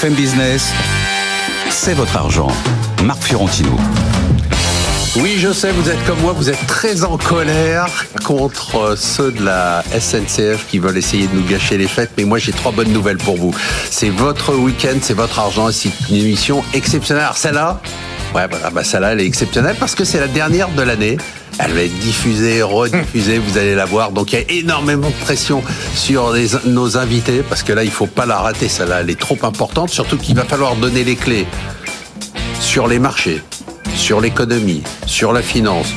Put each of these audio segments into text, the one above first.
BFM Business, c'est votre argent. Marc Fiorentino. Oui, je sais, vous êtes comme moi, vous êtes très en colère contre ceux de la SNCF qui veulent essayer de nous gâcher les fêtes. Mais moi, j'ai trois bonnes nouvelles pour vous. C'est votre week-end, c'est votre argent, c'est une émission exceptionnelle. Alors celle-là, ouais, bah celle-là, elle est exceptionnelle parce que c'est la dernière de l'année. Elle va être diffusée, rediffusée, vous allez la voir. Donc il y a énormément de pression sur nos invités parce que là, il faut pas la rater. Celle-là, elle est trop importante. Surtout qu'il va falloir donner les clés sur les marchés, sur l'économie, sur la finance.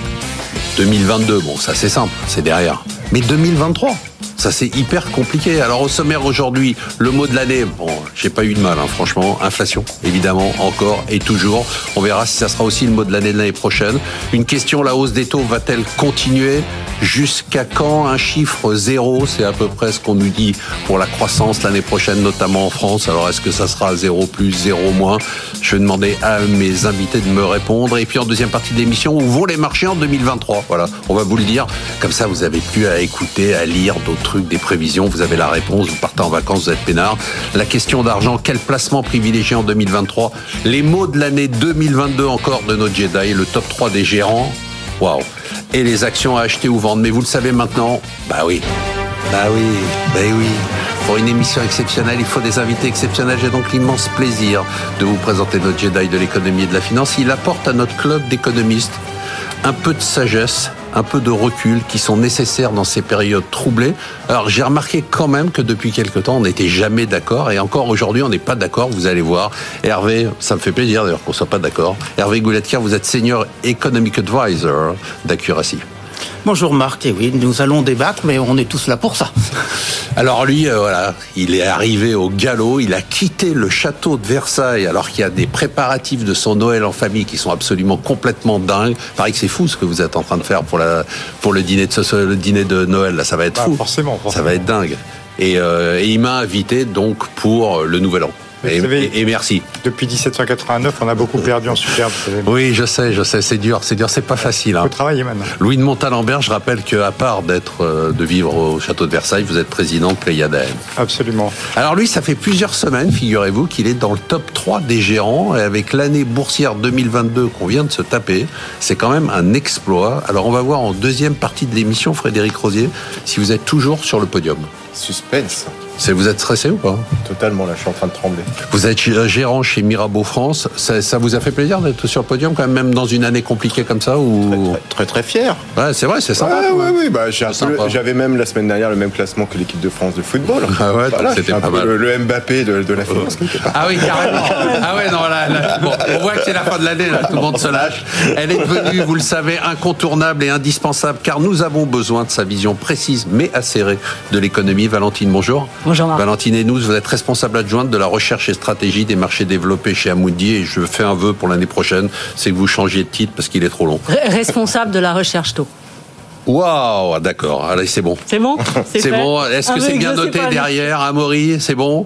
2022, bon, ça c'est simple, c'est derrière. Mais 2023 ça c'est hyper compliqué. Alors au sommaire aujourd'hui, le mot de l'année, bon, j'ai pas eu de mal, hein, franchement. Inflation, évidemment, encore et toujours. On verra si ça sera aussi le mot de l'année de l'année prochaine. Une question, la hausse des taux va-t-elle continuer Jusqu'à quand? Un chiffre zéro C'est à peu près ce qu'on nous dit pour la croissance l'année prochaine, notamment en France. Alors est-ce que ça sera zéro plus, zéro moins? Je vais demander à mes invités de me répondre. Et puis en deuxième partie de l'émission, où vont les marchés en 2023 Voilà, on va vous le dire. Comme ça, vous avez plus à écouter, à lire d'autres des prévisions, vous avez la réponse, vous partez en vacances, vous êtes peinard. La question d'argent, quel placement privilégié en 2023 Les mots de l'année 2022 encore de nos Jedi, le top 3 des gérants. Waouh Et les actions à acheter ou vendre. Mais vous le savez maintenant? Bah oui. Bah oui, bah oui. Pour une émission exceptionnelle, il faut des invités exceptionnels. J'ai donc l'immense plaisir de vous présenter notre Jedi de l'économie et de la finance. Il apporte à notre club d'économistes un peu de sagesse, un peu de recul qui sont nécessaires dans ces périodes troublées. Alors j'ai remarqué quand même que depuis quelque temps, on n'était jamais d'accord et encore aujourd'hui, on n'est pas d'accord. Vous allez voir. Hervé, ça me fait plaisir d'ailleurs qu'on soit pas d'accord. Hervé Goulettière, vous êtes senior economic advisor d'Accuracy. Bonjour Marc, et oui, nous allons débattre, mais on est tous là pour ça. Alors lui, euh, voilà, il est arrivé au galop, il a quitté le château de Versailles alors qu'il y a des préparatifs de son Noël en famille qui sont absolument complètement dingues. Pareil que c'est fou ce que vous êtes en train de faire pour, la, pour le, dîner de ce, le dîner de Noël, là, ça va être bah, fou. Forcément, forcément, Ça va être dingue. Et, euh, et il m'a invité donc pour le Nouvel An. Et, merci. Depuis 1789, on a beaucoup perdu en superbe. Oui, je sais, je sais, c'est dur, c'est dur, c'est pas facile. Hein. Faut travailler maintenant. Louis de Montalembert, je rappelle qu'à part d'être, euh, de vivre au château de Versailles, vous êtes président de Pléiade Absolument. Alors lui, ça fait plusieurs semaines, figurez-vous, qu'il est dans le top 3 des gérants, et avec l'année boursière 2022 qu'on vient de se taper, c'est quand même un exploit. Alors on va voir en deuxième partie de l'émission, Frédéric Rosier, si vous êtes toujours sur le podium. Suspense. Vous êtes stressé ou pas Totalement, là, je suis en train de trembler. Vous êtes gérant chez Mirabeau France. Ça, vous a fait plaisir d'être sur le podium, quand même, même dans une année compliquée comme ça ou... Très, très, fier. Ouais, c'est vrai, c'est sympa. Ouais, ouais, bah, J'avais même la semaine dernière le même classement que l'équipe de France de football. Ah ouais, c'était pas mal. Le, Mbappé de, la finance. Ah oui, carrément. ah ouais, non, là, bon, on voit que c'est la fin de l'année, là, tout le monde se lâche. Elle est devenue, vous le savez, incontournable et indispensable, car nous avons besoin de sa vision précise mais acérée de l'économie. Valentine, bonjour. Bonjour Marc. Valentine Enous, vous êtes responsable adjointe de la recherche et stratégie des marchés développés chez Amundi et je fais un vœu pour l'année prochaine, c'est que vous changiez de titre parce qu'il est trop long. Responsable de la recherche tôt. Waouh, d'accord. Allez, c'est bon. C'est bon C'est bon. Est-ce que c'est bien noté derrière, Amaury? C'est bon?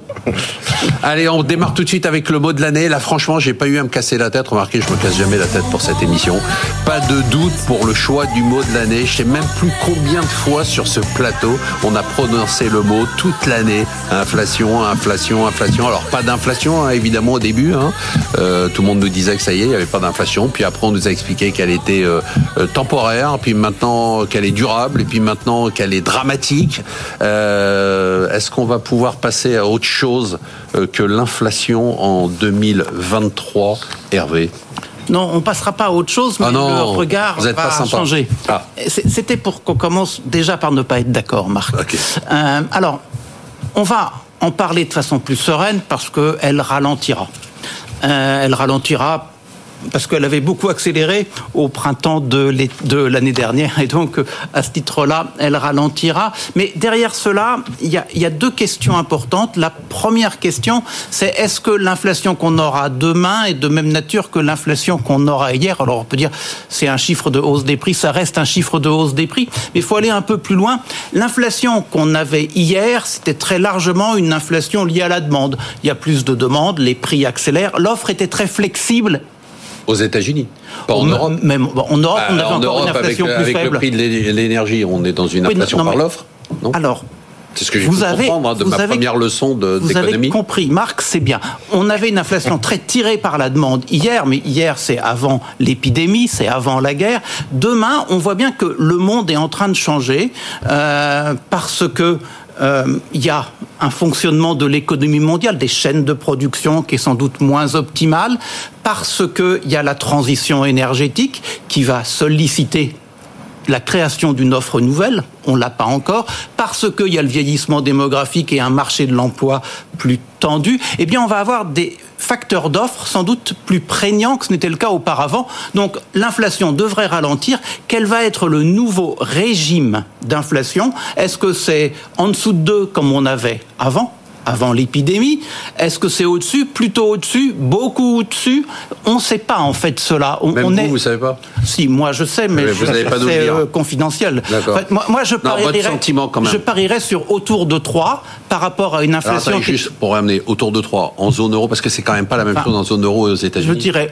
Allez, on démarre tout de suite avec le mot de l'année. Là, franchement, j'ai pas eu à me casser la tête. Remarquez, je me casse jamais la tête pour cette émission. Pas de doute pour le choix du mot de l'année. Je sais même plus combien de fois sur ce plateau on a prononcé le mot toute l'année. Inflation, inflation, inflation. Alors, pas d'inflation, hein, évidemment, au début. Hein. Euh, tout le monde nous disait que ça y est, il n'y avait pas d'inflation. Puis après, on nous a expliqué qu'elle était euh, euh, temporaire. Puis maintenant, qu'elle est durable et puis maintenant qu'elle est dramatique. Euh, est-ce qu'on va pouvoir passer à autre chose euh, que l'inflation en 2023, Hervé? Non, on passera pas à autre chose, mais ah le regard va changer. Ah. C'était pour qu'on commence déjà par ne pas être d'accord, Marc. Euh, alors, on va en parler de façon plus sereine parce qu'elle ralentira. elle ralentira parce qu'elle avait beaucoup accéléré au printemps de l'année dernière, et donc à ce titre-là, elle ralentira. Mais derrière cela, il y, a, deux questions importantes. La première question, c'est est-ce que l'inflation qu'on aura demain est de même nature que l'inflation qu'on aura hier? Alors on peut dire c'est un chiffre de hausse des prix, ça reste un chiffre de hausse des prix, mais il faut aller un peu plus loin. L'inflation qu'on avait hier, c'était très largement une inflation liée à la demande. Il y a plus de demandes, les prix accélèrent, l'offre était très flexible aux États-unis. Pas en Europe. Même, en Europe, on bah, avait encore une inflation avec, plus avec le prix de l'énergie, on est dans une inflation par l'offre. Alors, C'est ce que j'ai pu comprendre hein, de ma première leçon d'économie. Vous avez compris, Marc, c'est bien. On avait une inflation très tirée par la demande hier, mais hier c'est avant l'épidémie, c'est avant la guerre. Demain, on voit bien que le monde est en train de changer euh, parce que il y a un fonctionnement de l'économie mondiale, des chaînes de production qui est sans doute moins optimale, parce qu'il y a la transition énergétique qui va solliciter la création d'une offre nouvelle, on l'a pas encore, parce qu'il y a le vieillissement démographique et un marché de l'emploi plus tendu, eh bien on va avoir des facteurs d'offres sans doute plus prégnants que ce n'était le cas auparavant. Donc l'inflation devrait ralentir. Quel va être le nouveau régime d'inflation? Est-ce que c'est en dessous de 2 comme on avait avant? Avant l'épidémie. Est-ce que c'est au-dessus, plutôt au-dessus, beaucoup au-dessus? On ne sait pas en fait cela. On, Même vous, vous savez pas? Si, moi je sais, mais, c'est euh, confidentiel. moi, je, parierais, je parierais sur autour de 3 par rapport à une inflation. Alors, juste pour ramener autour de 3 en zone euro, parce que c'est quand même pas la même chose en zone euro et aux États-Unis. Je dirais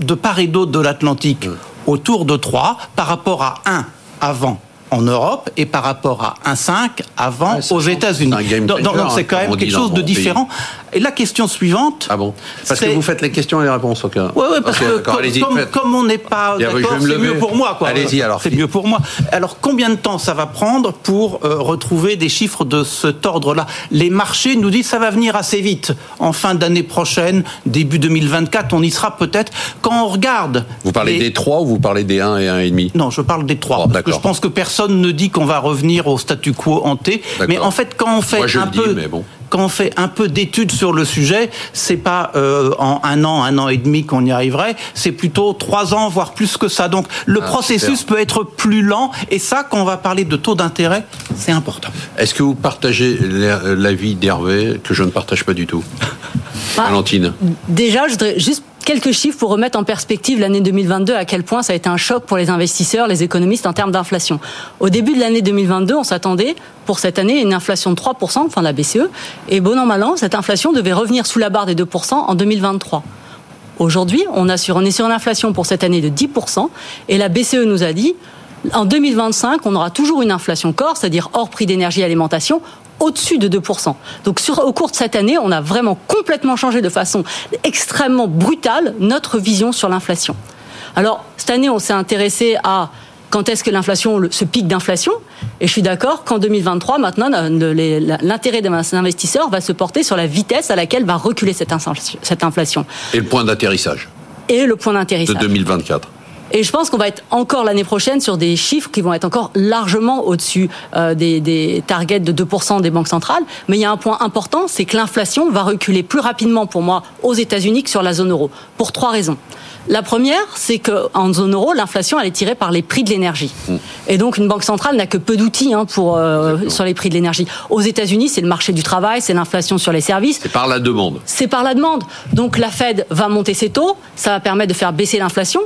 de part et d'autre de l'Atlantique, hum. autour de 3 par rapport à 1 avant en Europe et par rapport à 1,5 avant aux États-Unis. Donc c'est quand même quelque chose de différent. Et la question suivante. Ah bon Parce que vous faites les questions et les réponses, ok. Oui, ouais, parce que comme, on n'est pas d'accord, c'est mieux pour moi. Allez-y alors. C'est mieux pour moi. Alors combien de temps ça va prendre pour euh, retrouver des chiffres de cet ordre-là? Les marchés nous disent ça va venir assez vite. En fin d'année prochaine, début 2024, on y sera peut-être. Quand on regarde. Vous parlez des 3 ou vous parlez des 1 et 1,5 Non, je parle des 3. parce que je pense que personne ne dit qu'on va revenir au statu quo hanté. Mais en fait, quand on fait un peu. bon quand on fait un peu d'études sur le sujet, c'est pas euh, en un an, un an et demi qu'on y arriverait, c'est plutôt trois ans, voire plus que ça. Donc le ah, processus peut être plus lent, et ça, quand on va parler de taux d'intérêt, c'est important. Est-ce que vous partagez l'avis d'Hervé que je ne partage pas du tout? Bah, Valentine. Déjà, je voudrais juste quelques chiffres pour remettre en perspective l'année 2022, à quel point ça a été un choc pour les investisseurs, les économistes en termes d'inflation. Au début de l'année 2022, on s'attendait pour cette année une inflation de 3%, enfin la BCE, et bon an, mal an, cette inflation devait revenir sous la barre des 2% en 2023. Aujourd'hui, on, on est sur une inflation pour cette année de 10%, et la BCE nous a dit, en 2025, on aura toujours une inflation corps, c'est-à-dire hors prix d'énergie et alimentation, au-dessus de 2%. Donc sur, au cours de cette année, on a vraiment complètement changé de façon extrêmement brutale notre vision sur l'inflation. Alors cette année, on s'est intéressé à quand est-ce que l'inflation, ce pic d'inflation Et je suis d'accord qu'en 2023, maintenant, l'intérêt des investisseurs va se porter sur la vitesse à laquelle va reculer cette inflation. Et le point d'atterrissage Et le point d'atterrissage. De 2024. Et je pense qu'on va être encore l'année prochaine sur des chiffres qui vont être encore largement au-dessus euh, des, des, targets de 2% des banques centrales. Mais il y a un point important, c'est que l'inflation va reculer plus rapidement pour moi aux États-Unis que sur la zone euro, pour trois raisons. La première, c'est qu'en zone euro, l'inflation, elle est tirée par les prix de l'énergie. Mm. Et donc, une banque centrale n'a que peu d'outils hein, pour euh, sur les prix de l'énergie. Aux États-Unis, c'est le marché du travail, c'est l'inflation sur les services. C'est par la demande. C'est par la demande. Donc, la Fed va monter ses taux, ça va permettre de faire baisser l'inflation,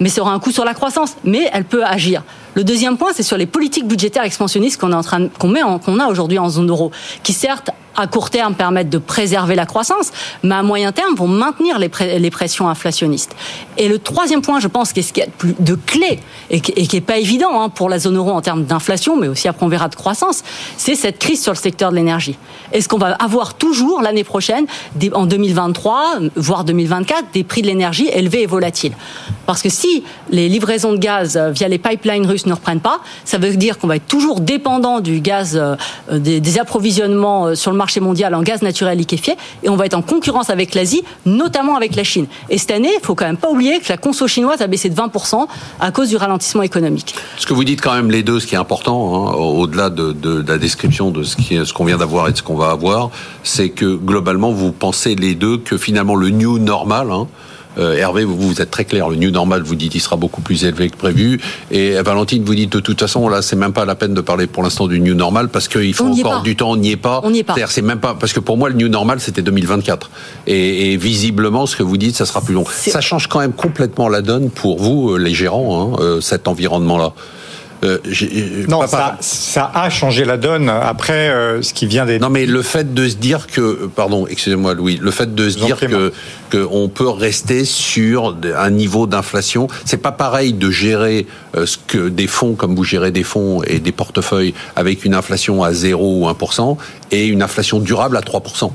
mais ça aura un coût sur la croissance. Mais elle peut agir. Le deuxième point, c'est sur les politiques budgétaires expansionnistes qu'on qu'on a aujourd'hui en zone euro, qui certes à court terme permettent de préserver la croissance, mais à moyen terme vont maintenir les, pressions inflationnistes. Et le troisième point, je pense, qui est ce qui est plus de clé et qui, n'est est pas évident hein, pour la zone euro en termes d'inflation, mais aussi après on verra de croissance, c'est cette crise sur le secteur de l'énergie. Est-ce qu'on va avoir toujours l'année prochaine, en 2023, voire 2024, des prix de l'énergie élevés et volatiles? Parce que si les livraisons de gaz euh, via les pipelines russes ne reprennent pas, ça veut dire qu'on va être toujours dépendant du gaz, euh, des, des approvisionnements euh, sur le marché mondial en gaz naturel liquéfié et on va être en concurrence avec l'Asie, notamment avec la Chine. Et cette année, il faut quand même pas oublier que la conso chinoise a baissé de 20% à cause du ralentissement économique. Ce que vous dites quand même les deux, ce qui est important, hein, au-delà de, la description de ce qu'on vient d'avoir et de ce qu'on va avoir, c'est que globalement, vous pensez les deux que finalement le new normal, hein, euh, Hervé, vous, vous êtes très clair. Le new normal, vous dites, il sera beaucoup plus élevé que prévu. Et Valentine, vous dites de toute façon, là, c'est même pas la peine de parler pour l'instant du new normal parce qu'il faut encore du temps. On n'y est pas. On n'y est pas. C'est même pas parce que pour moi, le new normal, c'était 2024. Et, visiblement, ce que vous dites, ça sera plus long. Ça change quand même complètement la donne pour vous, euh, les gérants, hein, euh, cet environnement-là. Euh, non, ça, ça, a changé la donne après euh, ce qui vient des. Non, mais le fait de se dire que, pardon, excusez-moi, Louis, le fait de se dire que qu'on peut rester sur un niveau d'inflation, c'est pas pareil de gérer euh, ce que des fonds comme vous gérez des fonds et des portefeuilles avec une inflation à 0 ou 1% et une inflation durable à 3%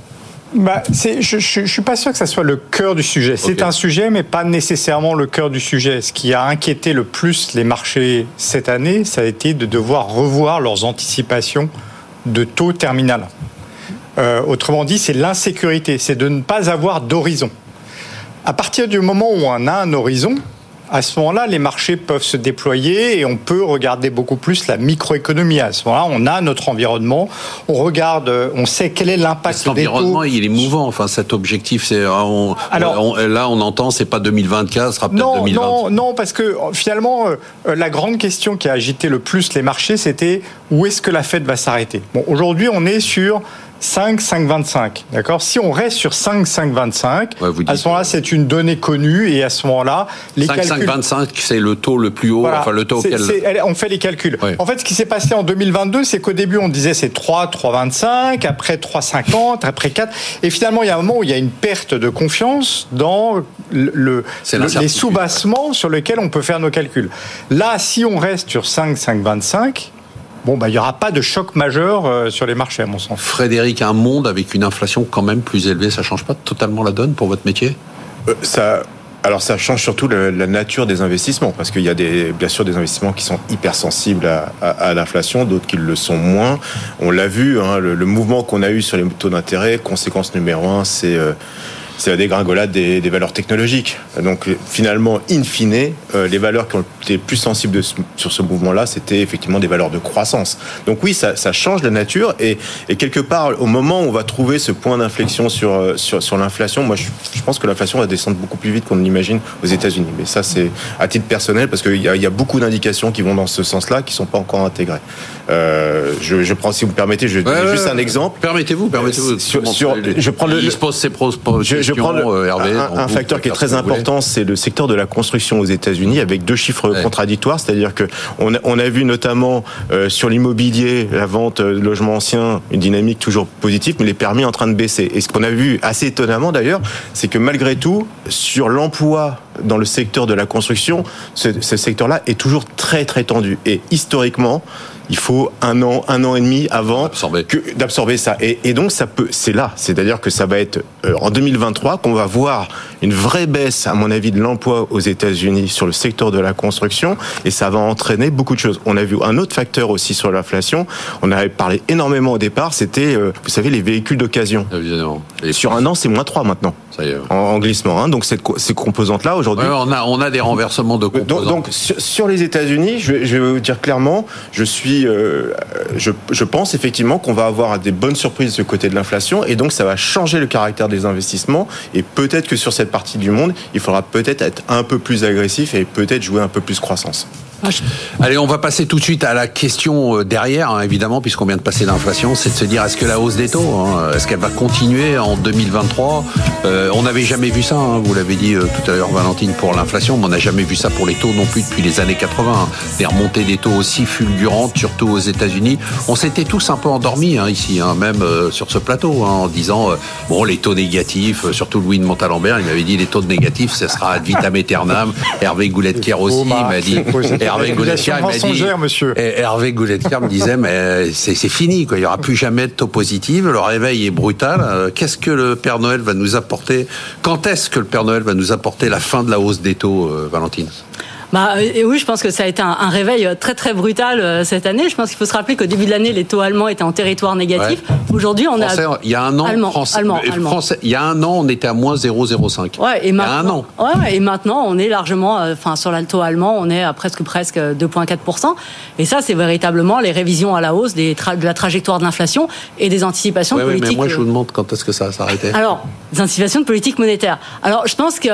bah, je ne suis pas sûr que ça soit le cœur du sujet. C'est un sujet, mais pas nécessairement le cœur du sujet. Ce qui a inquiété le plus les marchés cette année, ça a été de devoir revoir leurs anticipations de taux terminal. Euh, autrement dit, c'est l'insécurité, c'est de ne pas avoir d'horizon. À partir du moment où on a un horizon, à ce moment-là, les marchés peuvent se déployer et on peut regarder beaucoup plus la microéconomie. À ce moment-là, on a notre environnement, on regarde, on sait quel est l'impact des L'environnement, il est mouvant. Enfin, cet objectif, c'est euh, Alors, là, on entend, c'est pas 2024, ce sera peut-être 2020. Non, non, parce que finalement, euh, la grande question qui a agité le plus les marchés, c'était où est-ce que la Fed va s'arrêter? Bon, aujourd'hui, on est sur 5, 5, 25. D'accord? Si on reste sur 5, 5, 25, à ce moment-là, c'est une donnée connue et à ce moment-là, les 5, calculs. 5, 25, c'est le taux le plus haut, enfin le taux auquel. On fait les calculs. En fait, ce qui s'est passé en 2022, c'est qu'au début, on disait c'est 3, 3, 25, après 3, 50, après 4. Et finalement, il y a un moment où il y a une perte de confiance dans le, les sous-bassements sur lesquels on peut faire nos calculs. Là, si on reste sur 5, 5, 25, bon, bah, il n'y aura pas de choc majeur euh, sur les marchés, à mon sens. Frédéric, un monde avec une inflation quand même plus élevée, ça ne change pas totalement la donne pour votre métier? Euh, Ça. Alors ça change surtout la, nature des investissements, parce qu'il y a des, bien sûr des investissements qui sont hypersensibles à, à, l'inflation, d'autres qui le sont moins. On l'a vu, hein, le, mouvement qu'on a eu sur les taux d'intérêt, conséquence numéro un, c'est euh, c'est la dégringolade des, valeurs technologiques. Donc finalement, in fine, euh, les valeurs qui ont été plus sensibles sur ce mouvement-là, c'était effectivement des valeurs de croissance. Donc oui, ça, change la nature et, quelque part, au moment où on va trouver ce point d'inflexion sur, euh, l'inflation, moi je, pense que l'inflation va descendre beaucoup plus vite qu'on ne l'imagine aux États-Unis. Mais ça, c'est à titre personnel parce qu'il y, y, a beaucoup d'indications qui vont dans ce sens-là qui ne sont pas encore intégrées. Euh, je, je, prends, si vous me permettez, je vais juste un exemple. Permettez-vous, permettez-vous. Sur, sur, je prends le. Il se pose ses pros, je, je prends euh, un, facteur qui est très important, c'est le secteur de la construction aux États-Unis, avec deux chiffres contradictoires, c'est-à-dire que on a, on a, vu notamment euh, sur l'immobilier, la vente de logements anciens, une dynamique toujours positive, mais les permis en train de baisser. Et ce qu'on a vu assez étonnamment d'ailleurs, c'est que malgré tout, sur l'emploi dans le secteur de la construction, ce, ce secteur-là est toujours très très tendu. Et historiquement, il faut un an, un an et demi avant d'absorber ça. Et, et, donc ça peut, c'est là, c'est-à-dire que ça va être euh, en 2023 qu'on va voir une vraie baisse, à mon avis, de l'emploi aux États-Unis sur le secteur de la construction, et ça va entraîner beaucoup de choses. On a vu un autre facteur aussi sur l'inflation. On avait parlé énormément au départ, c'était, euh, vous savez, les véhicules d'occasion. Sur un an, c'est moins 3 maintenant. Ça y est. En, glissement. Hein. Donc cette, ces composantes-là aujourd'hui. on a on a des renversements de composantes. Donc, sur, sur, les États-Unis, je, je vais vous dire clairement, je suis euh, je, pense effectivement qu'on va avoir des bonnes surprises de ce côté de l'inflation et donc ça va changer le caractère des investissements et peut-être que sur cette partie du monde, il faudra peut-être être un peu plus agressif et peut-être jouer un peu plus croissance. Allez, on va passer tout de suite à la question euh, derrière, hein, évidemment, puisqu'on vient de passer l'inflation, c'est de se dire est-ce que la hausse des taux, hein, est-ce qu'elle va continuer en 2023 euh, On n'avait jamais vu ça, hein, vous l'avez dit euh, tout à l'heure, Valentine, pour l'inflation, mais on n'a jamais vu ça pour les taux non plus depuis les années 80. Des remontées des taux aussi fulgurantes, surtout aux États-Unis. On s'était tous un peu endormis ici, même sur ce plateau, en disant bon, les taux négatifs, surtout Louis de Montalembert, il m'avait dit les taux négatifs, ce sera ad vitam aeternam. Hervé Goulet-Kier aussi m'a dit. Hervé Goulettière Hervé me disait, mais c'est fini, quoi. Il n'y aura plus jamais de taux positive. Le réveil est brutal. Euh, qu'est-ce que le Père Noël va nous apporter? Quand est-ce que le Père Noël va nous apporter la fin de la hausse des taux, euh, Valentine? Bah, et oui, je pense que ça a été un, réveil très très brutal euh, cette année. Je pense qu'il faut se rappeler qu'au début de l'année, les taux allemands étaient en territoire négatif. Aujourd'hui, on est il y a un an, allemand, allemand, il y a un an, on était à moins 0,05. Ouais, et maintenant, il y a un an. Ouais, et maintenant, on est largement, euh, enfin, sur l'alto allemand, on est à presque presque 2,4%. Et ça, c'est véritablement les révisions à la hausse des de la trajectoire de l'inflation et des anticipations politiques. mais moi, je vous demande quand est-ce que ça va s'arrêter. Alors, des anticipations de politique monétaire. Alors, je pense que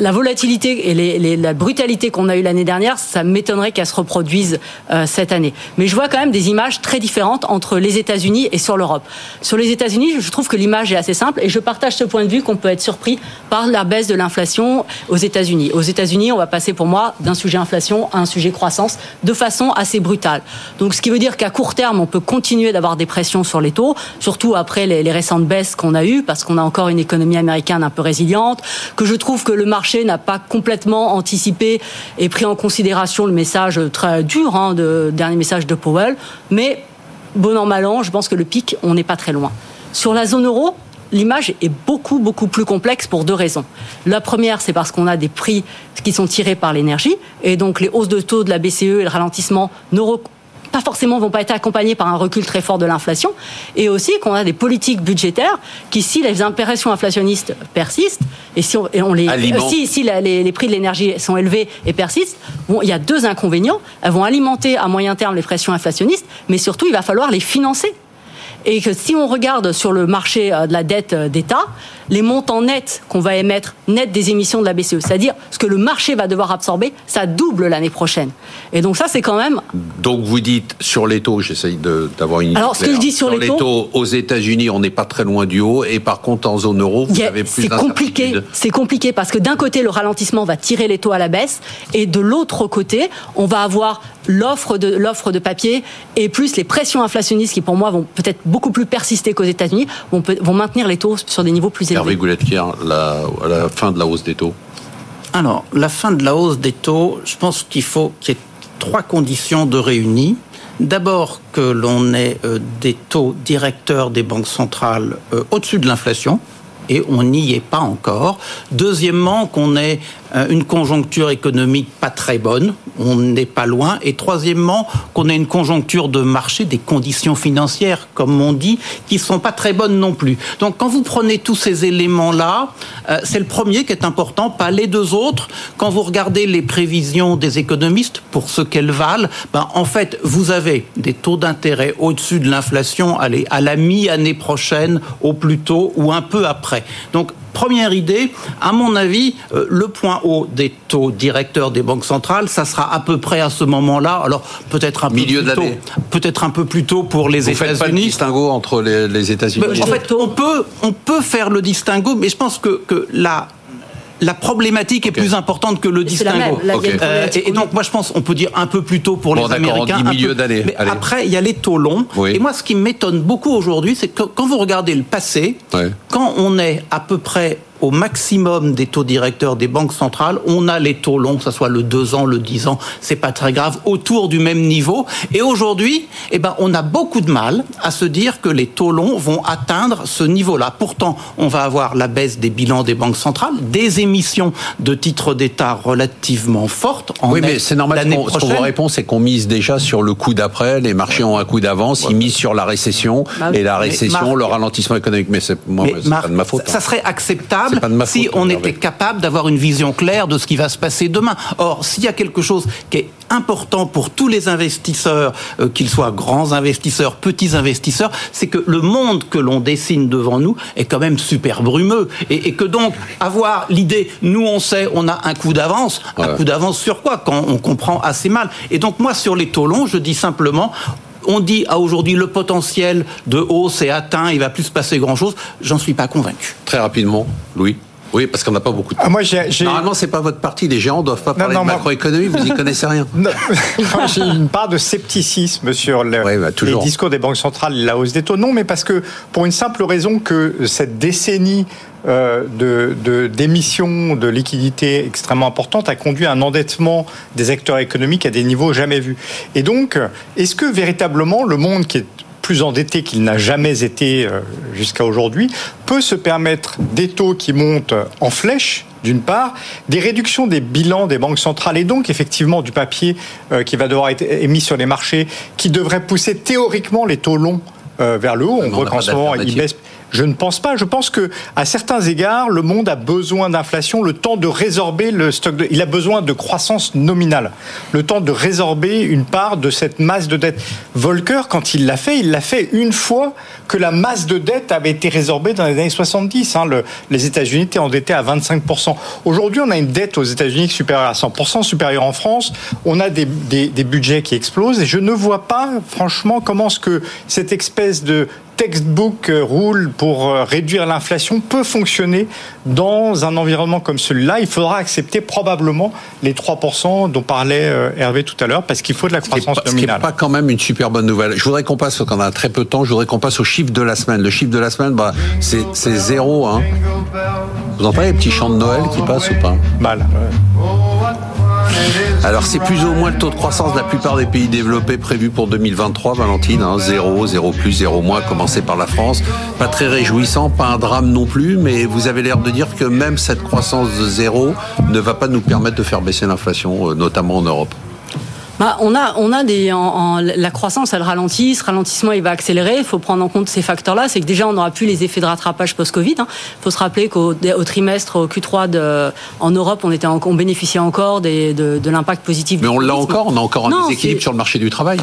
la volatilité et la brutalité qu'on a eue l'année dernière, ça m'étonnerait qu'elle se reproduise euh, cette année. Mais je vois quand même des images très différentes entre les États-Unis et sur l'Europe. Sur les États-Unis, je trouve que l'image est assez simple et je partage ce point de vue qu'on peut être surpris par la baisse de l'inflation aux États-Unis. Aux États-Unis, on va passer pour moi d'un sujet inflation à un sujet croissance de façon assez brutale. Donc, ce qui veut dire qu'à court terme, on peut continuer d'avoir des pressions sur les taux, surtout après les, les récentes baisses qu'on a eues, parce qu'on a encore une économie américaine un peu résiliente, que je trouve que le marché n'a pas complètement anticipé et pris en considération le message très dur, hein, de, dernier message de Powell. Mais bon an, mal an, je pense que le pic, on n'est pas très loin. Sur la zone euro, l'image est beaucoup, beaucoup plus complexe pour deux raisons. La première, c'est parce qu'on a des prix qui sont tirés par l'énergie, et donc les hausses de taux de la BCE et le ralentissement ne pas forcément vont pas être accompagnés par un recul très fort de l'inflation, et aussi qu'on a des politiques budgétaires qui, si les impressions inflationnistes persistent, et si on, les, si, si les, prix de l'énergie sont élevés et persistent, bon, il y a deux inconvénients. Elles vont alimenter à moyen terme les pressions inflationnistes, mais surtout il va falloir les financer et que si on regarde sur le marché euh, de la dette euh, d'État, les montants nets qu'on va émettre, net des émissions de la BCE, c'est-à-dire ce que le marché va devoir absorber, ça double l'année prochaine. Et donc ça, c'est quand même. Donc vous dites sur les taux, j'essaye d'avoir une. Alors ce que je dis sur, les, taux, aux États-Unis, on n'est pas très loin du haut, et par contre en zone euro, vous avez plus C'est compliqué. C'est compliqué parce que d'un côté, le ralentissement va tirer les taux à la baisse, et de l'autre côté, on va avoir l'offre de l'offre de papier et plus les pressions inflationnistes qui pour moi vont peut-être beaucoup plus persister qu'aux États-Unis, vont, vont maintenir les taux sur des niveaux plus élevés. Hervé la, la fin de la hausse des taux Alors, la fin de la hausse des taux, je pense qu'il faut qu'il y ait trois conditions de réunies. D'abord que l'on ait euh, des taux directeurs des banques centrales euh, au-dessus de l'inflation, et on n'y est pas encore. Deuxièmement, qu'on ait une conjoncture économique pas très bonne, on n'est pas loin. Et troisièmement, qu'on ait une conjoncture de marché, des conditions financières, comme on dit, qui sont pas très bonnes non plus. Donc quand vous prenez tous ces éléments-là, euh, c'est le premier qui est important, pas les deux autres. Quand vous regardez les prévisions des économistes, pour ce qu'elles valent, ben, en fait, vous avez des taux d'intérêt au-dessus de l'inflation, allez, à la mi-année prochaine, au plus tôt, ou un peu après. Donc première idée, à mon avis, euh, le point haut des taux directeurs des banques centrales, ça sera à peu près à ce moment-là. Alors peut-être un milieu peu plus tôt, peut-être un peu plus tôt pour les États-Unis. Vous faites pas le distinguo entre les, États-Unis. En fait, on peut on peut faire le distinguo, mais je pense que que la la problématique est plus importante que le distinguo. Euh, et, donc, moi, je pense on peut dire un peu plus tôt pour les Américains. milieu d'année. Mais après, il y a les taux longs. Et moi, ce qui m'étonne beaucoup aujourd'hui, c'est que quand vous regardez le passé, quand on est à peu près au maximum des taux directeurs des banques centrales, on a les taux longs, que ce soit le 2 ans, le 10 ans, c'est pas très grave, autour du même niveau. Et aujourd'hui, eh ben, on a beaucoup de mal à se dire que les taux longs vont atteindre ce niveau-là. Pourtant, on va avoir la baisse des bilans des banques centrales, des émissions de titres d'État relativement fortes. En oui, mais c'est normal. Ce qu'on vous répond, c'est qu'on mise déjà sur le coup d'après. Les marchés ont un coup d'avance. Ils misent sur la récession bah et la récession, le ralentissement économique. Mais c'est moi, pas de ma faute. Ça serait acceptable si on était capable d'avoir une vision claire de ce qui va se passer demain. Or, s'il y a quelque chose qui est important pour tous les investisseurs, euh, qu'ils soient grands investisseurs, petits investisseurs, c'est que le monde que l'on dessine devant nous est quand même super brumeux. Et, que donc, avoir l'idée, nous on sait, on a un coup d'avance, un coup d'avance sur quoi Quand on comprend assez mal. Et donc, moi, sur les taux longs, je dis simplement, on dit à aujourd'hui le potentiel de hausse est atteint, il va plus se passer grand chose. J'en suis pas convaincu. Très rapidement, Louis. Oui, parce qu'on n'a pas beaucoup de temps. Ah, moi, Normalement, c'est pas votre parti. Les géants doivent pas parler de macroéconomie. Vous y connaissez rien. J'ai une part de scepticisme sur le, bah, les discours des banques centrales, la hausse des taux. Non, mais parce que pour une simple raison que cette décennie euh, de d'émissions de, liquidités extrêmement importantes a conduit à un endettement des acteurs économiques à des niveaux jamais vus. Et donc, est-ce que véritablement le monde qui est plus endetté qu'il n'a jamais été euh, jusqu'à aujourd'hui, peut se permettre des taux qui montent en flèche, d'une part, des réductions des bilans des banques centrales et donc effectivement du papier euh, qui va devoir être émis sur les marchés, qui devrait pousser théoriquement les taux longs vers le haut. On voit qu'en ce moment, ils baissent Je ne pense pas. Je pense que à certains égards, le monde a besoin d'inflation, le temps de résorber le stock. De... Il a besoin de croissance nominale, le temps de résorber une part de cette masse de dette. Volcker, quand il l'a fait, il l'a fait une fois que la masse de dette avait été résorbée dans les années 70. Hein. Le, les États-Unis étaient endettés à 25% Aujourd'hui, on a une dette aux États-Unis supérieure à 100% supérieure en France. On a des, des, des budgets qui explosent et je ne vois pas, franchement, comment ce que cette espèce de textbook euh, rule pour euh, réduire l'inflation peut fonctionner dans un environnement comme celui-là. Il faudra accepter probablement les 3% dont parlait euh, Hervé tout à l'heure parce qu'il faut de la croissance nominale. Ce n'est pas quand même une super bonne nouvelle. Je voudrais qu'on passe, quand on a très peu de temps, je voudrais qu'on passe au chiffre de la semaine. Le chiffre de la semaine, bah, c'est zéro. Hein. Vous entendez les petits chants de Noël qui passent ou pas? Mal. Alors c'est plus ou moins le taux de croissance de la plupart des pays développés prévu pour 2023, Valentine, 0, hein, 0 plus, 0 moins, commencé par la France. Pas très réjouissant, pas un drame non plus, mais vous avez l'air de dire que même cette croissance de zéro ne va pas nous permettre de faire baisser l'inflation, euh, notamment en Europe. Bah, on a, on a des, en, la croissance, elle ralentit, ce ralentissement, il va accélérer. Il faut prendre en compte ces facteurs-là. C'est que déjà, on n'aura plus les effets de rattrapage post-Covid. Il hein. faut se rappeler qu'au au trimestre, au Q3 de, en Europe, on, était on bénéficiait encore des, de, de l'impact positif. Mais on l'a encore, on a encore un déséquilibre sur le marché du travail?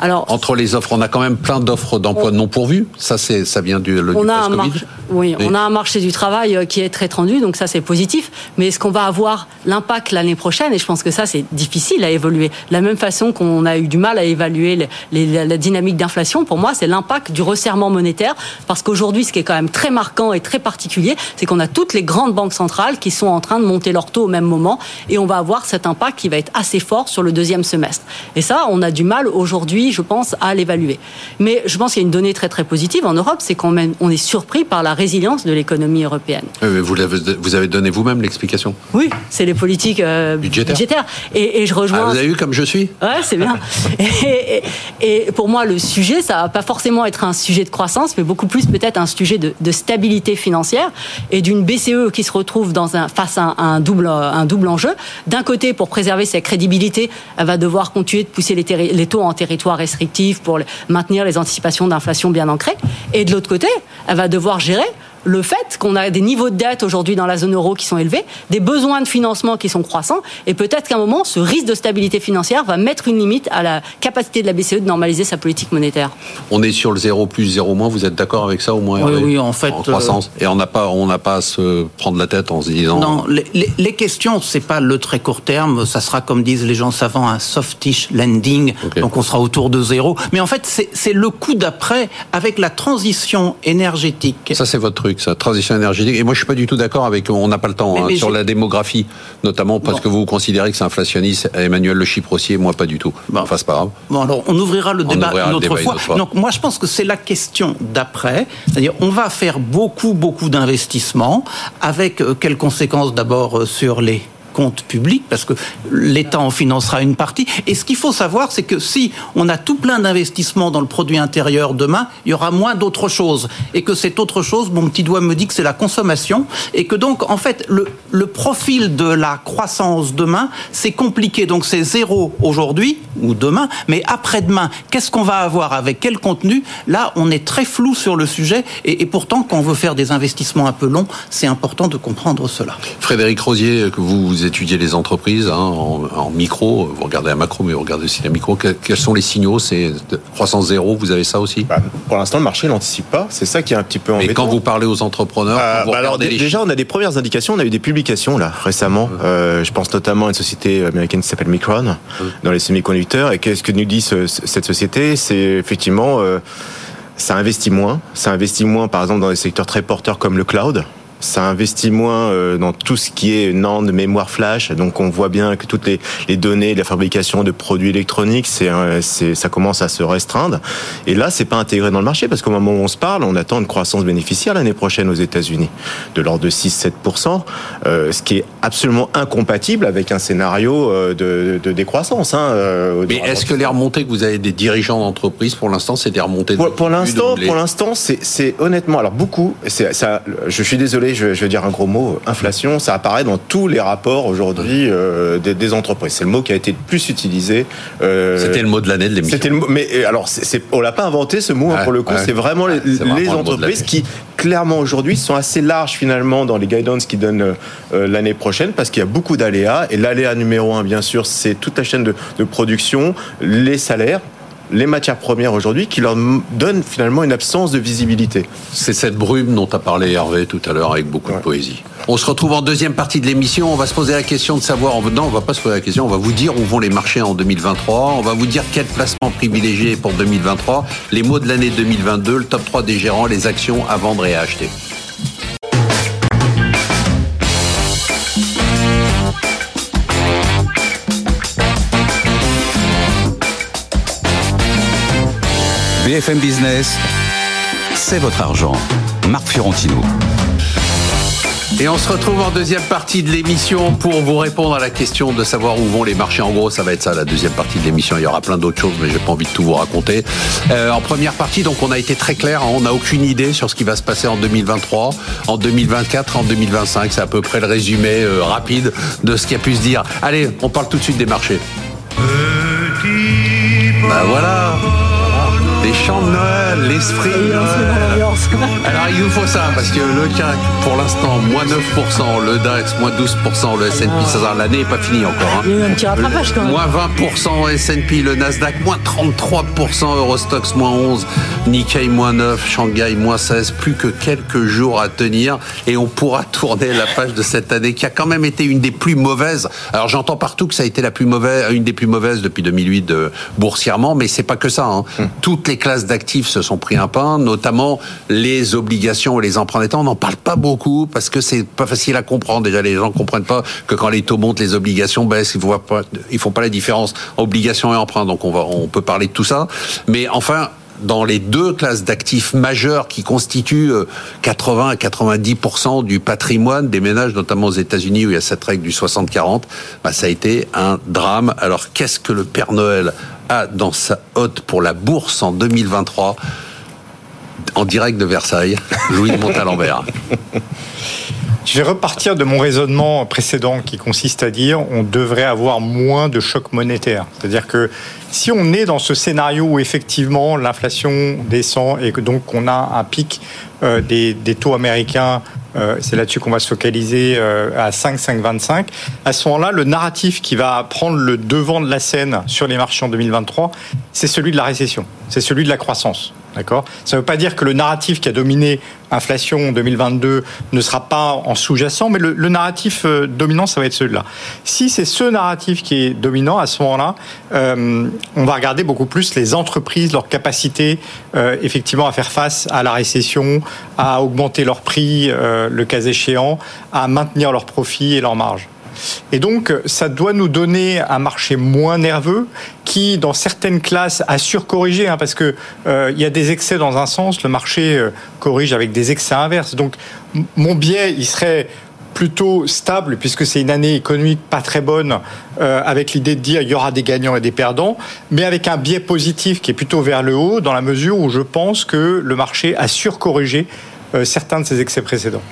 Alors, entre les offres, on a quand même plein d'offres d'emploi non pourvues. Ça, c'est, ça vient du, le, on a un oui, on a un marché du travail euh, qui est très tendu, donc ça c'est positif. Mais est-ce qu'on va avoir l'impact l'année prochaine? Et je pense que ça c'est difficile à évoluer. De la même façon qu'on a eu du mal à évaluer la dynamique d'inflation, pour moi c'est l'impact du resserrement monétaire, parce qu'aujourd'hui ce qui est quand même très marquant et très particulier, c'est qu'on a toutes les grandes banques centrales qui sont en train de monter leur taux au même moment, et on va avoir cet impact qui va être assez fort sur le deuxième semestre. Et ça, on a du mal aujourd'hui, je pense, à l'évaluer. Mais je pense qu'il y a une donnée très très positive en Europe, c'est qu'on on est surpris par la résilience de l'économie européenne. vous, avez, vous avez donné vous-même l'explication. Oui, c'est les politiques euh, budgétaires. Et, je rejoins. Ah, vous avez vu comme je suis Ouais, c'est bien. et, pour moi, le sujet, ça va pas forcément être un sujet de croissance, mais beaucoup plus peut-être un sujet de, stabilité financière et d'une BCE qui se retrouve dans un, face à un, double, un double enjeu. D'un côté, pour préserver sa crédibilité, elle va devoir continuer de pousser les, les taux en territoire restrictif pour maintenir les anticipations d'inflation bien ancrées. Et de l'autre côté, elle va devoir gérer le fait qu'on a des niveaux de dette aujourd'hui dans la zone euro qui sont élevés, des besoins de financement qui sont croissants, et peut-être qu'à un moment, ce risque de stabilité financière va mettre une limite à la capacité de la BCE de normaliser sa politique monétaire. On est sur le 0 plus 0 moins, vous êtes d'accord avec ça au moins Oui, oui, en fait. En croissance. Euh, et on n'a pas, on n'a pas à se prendre la tête en se disant. Non, les, les, les questions, c'est pas le très court terme, ça sera, comme disent les gens savants, un softish landing, donc on sera autour de zéro. Mais en fait, c'est le coup d'après avec la transition énergétique. Ça, c'est votre truc sa transition énergétique. Et moi, je suis pas du tout d'accord avec. On n'a pas le temps hein, sur la démographie, notamment parce que vous considérez que c'est inflationniste. Emmanuel Le Chyprossier, moi, pas du tout. Bon. Enfin, c'est pas grave. Bon, alors, on ouvrira le débat une autre, fois. Donc, moi, je pense que c'est la question d'après. C'est-à-dire, on va faire beaucoup, beaucoup d'investissements avec euh, quelles conséquences d'abord euh, sur les compte public, parce que l'État en financera une partie. Et ce qu'il faut savoir, c'est que si on a tout plein d'investissements dans le produit intérieur demain, il y aura moins d'autres choses. Et que cette autre chose, mon petit doigt me dit que c'est la consommation. Et que donc, en fait, le, le profil de la croissance demain, c'est compliqué. Donc c'est zéro aujourd'hui ou demain, mais après-demain, qu'est-ce qu'on va avoir avec quel contenu? Là, on est très flou sur le sujet. Et, pourtant, quand on veut faire des investissements un peu longs, c'est important de comprendre cela. Frédéric Rosier, que vous étudiez les entreprises hein, en, micro, vous regardez la macro, mais vous regardez aussi la micro. Quels sont les signaux? C'est croissance zéro, vous avez ça aussi? Bah, Pour l'instant, le marché l'anticipe pas. C'est ça qui est un petit peu embêtant. Et quand vous parlez aux entrepreneurs, euh, bah alors, déjà, on a des premières indications. On a eu des publications là récemment. Euh, je pense notamment à une société américaine qui s'appelle Micron dans les semi-conducteurs. Et qu'est-ce que nous dit cette société? C'est effectivement euh, ça investit moins. Ça investit moins, par exemple, dans des secteurs très porteurs comme le cloud ça investit moins euh, dans tout ce qui est NAND, mémoire flash. Donc on voit bien que toutes les, les données de la fabrication de produits électroniques, c'est, c'est, ça commence à se restreindre. Et là, c'est pas intégré dans le marché parce qu'au moment où on se parle, on attend une croissance bénéficiaire l'année prochaine aux États-Unis de l'ordre de 6-7%, euh, ce qui est absolument incompatible avec un scénario euh, de, de décroissance. Hein, Mais est-ce que les remontées que vous avez des dirigeants d'entreprise, pour l'instant, c'est des remontées Pour, pour l'instant, pour l'instant, c'est, c'est honnêtement, alors beaucoup. C'est, ça, je suis désolé je, vais dire un gros mot, inflation, ça apparaît dans tous les rapports aujourd'hui euh, des, entreprises. C'est le mot qui a été le plus utilisé. Euh, C'était le mot de l'année de l'émission. C'était mais alors, c'est, on l'a pas inventé ce mot hein, pour le coup. c'est vraiment les, entreprises qui clairement aujourd'hui sont assez larges finalement dans les guidance qui donnent l'année prochaine parce qu'il y a beaucoup d'aléas. Et l'aléa numéro un, bien sûr, c'est toute la chaîne de, de production, les salaires les matières premières aujourd'hui qui leur donnent finalement une absence de visibilité. C'est cette brume dont a parlé Hervé tout à l'heure avec beaucoup de poésie. On se retrouve en deuxième partie de l'émission. On va se poser la question de savoir. Non, on va pas se poser la question. On va vous dire où vont les marchés en 2023. On va vous dire quel placement privilégié pour 2023. Les mots de l'année 2022, le top 3 des gérants, les actions à vendre et à acheter. BFM Business, c'est votre argent. Marc Fiorentino. Et on se retrouve en deuxième partie de l'émission pour vous répondre à la question de savoir où vont les marchés. En gros, ça va être ça, la deuxième partie de l'émission. Il y aura plein d'autres choses, mais j'ai pas envie de tout vous raconter. Euh, en première partie, donc, on a été très clair. Hein. on n'a aucune idée sur ce qui va se passer en 2023, en 2024, en 2025. C'est à peu près le résumé euh, rapide de ce qu'il y a pu se dire. Allez, on parle tout de suite des marchés. Ben voilà les chants de Noël, l'esprit Alors il nous faut ça, parce que le CAC, pour l'instant, moins 9%, le DAX, moins 12%, le S&P 500, l'année n'est pas finie encore. Hein. Il y a eu un petit rattrapage quand même. Moins 20% S&P, le Nasdaq, moins 33%, Eurostox, moins 11%, Nikkei, moins 9, Shanghai, moins 16, plus que quelques jours à tenir, et on pourra tourner la page de cette année qui a quand même été une des plus mauvaises. Alors j'entends partout que ça a été la plus mauvaise, une des plus mauvaises depuis 2008 de, boursièrement, mais c'est pas que ça. Hein. Hum. Toutes les classes d'actifs se sont pris un pain, notamment les obligations et les emprunts d'État. On n'en parle pas beaucoup parce que c'est pas facile à comprendre. Déjà, les gens comprennent pas que quand les taux montent, les obligations baissent. Ils ils font pas la différence obligations et emprunts. Donc on va, on peut parler de tout ça. Mais enfin, dans les deux classes d'actifs majeures qui constituent 80 euh, à 90% du patrimoine des ménages, notamment aux États-Unis où il y a cette règle du 60-40, bah, ça a été un drame. Alors qu'est-ce que le Père Noël a dans sa hotte pour la bourse en 2023 en direct de Versailles, Louis de Montalembert. Je vais repartir de mon raisonnement précédent qui consiste à dire on devrait avoir moins de chocs monétaires. C'est-à-dire que si on est dans ce scénario où effectivement l'inflation descend et que donc on a un pic euh, des, taux américains, euh, c'est là-dessus qu'on va se focaliser euh, à 5, 5,25, à ce moment-là, le narratif qui va prendre le devant de la scène sur les marchés en 2023, c'est celui de la récession, c'est celui de la croissance. D'accord Ça ne veut pas dire que le narratif qui a dominé inflation 2022 ne sera pas en sous-jacent, mais le, narratif euh, dominant, ça va être celui-là. Si c'est ce narratif qui est dominant, à ce moment-là, euh, on va regarder beaucoup plus les entreprises, leur capacité euh, effectivement à faire face à la récession, à augmenter leurs prix, le cas échéant, à maintenir leurs profits et leurs marges. Et donc, ça doit nous donner un marché moins nerveux qui, dans certaines classes, a surcorrigé, hein, parce que euh, il y a des excès dans un sens, le marché euh, corrige avec des excès inverses. Donc, mon biais, il serait plutôt stable puisque c'est une année économique pas très bonne euh, avec l'idée de dire il y aura des gagnants et des perdants mais avec un biais positif qui est plutôt vers le haut dans la mesure où je pense que le marché a surcorrigé certains de ses excès précédents.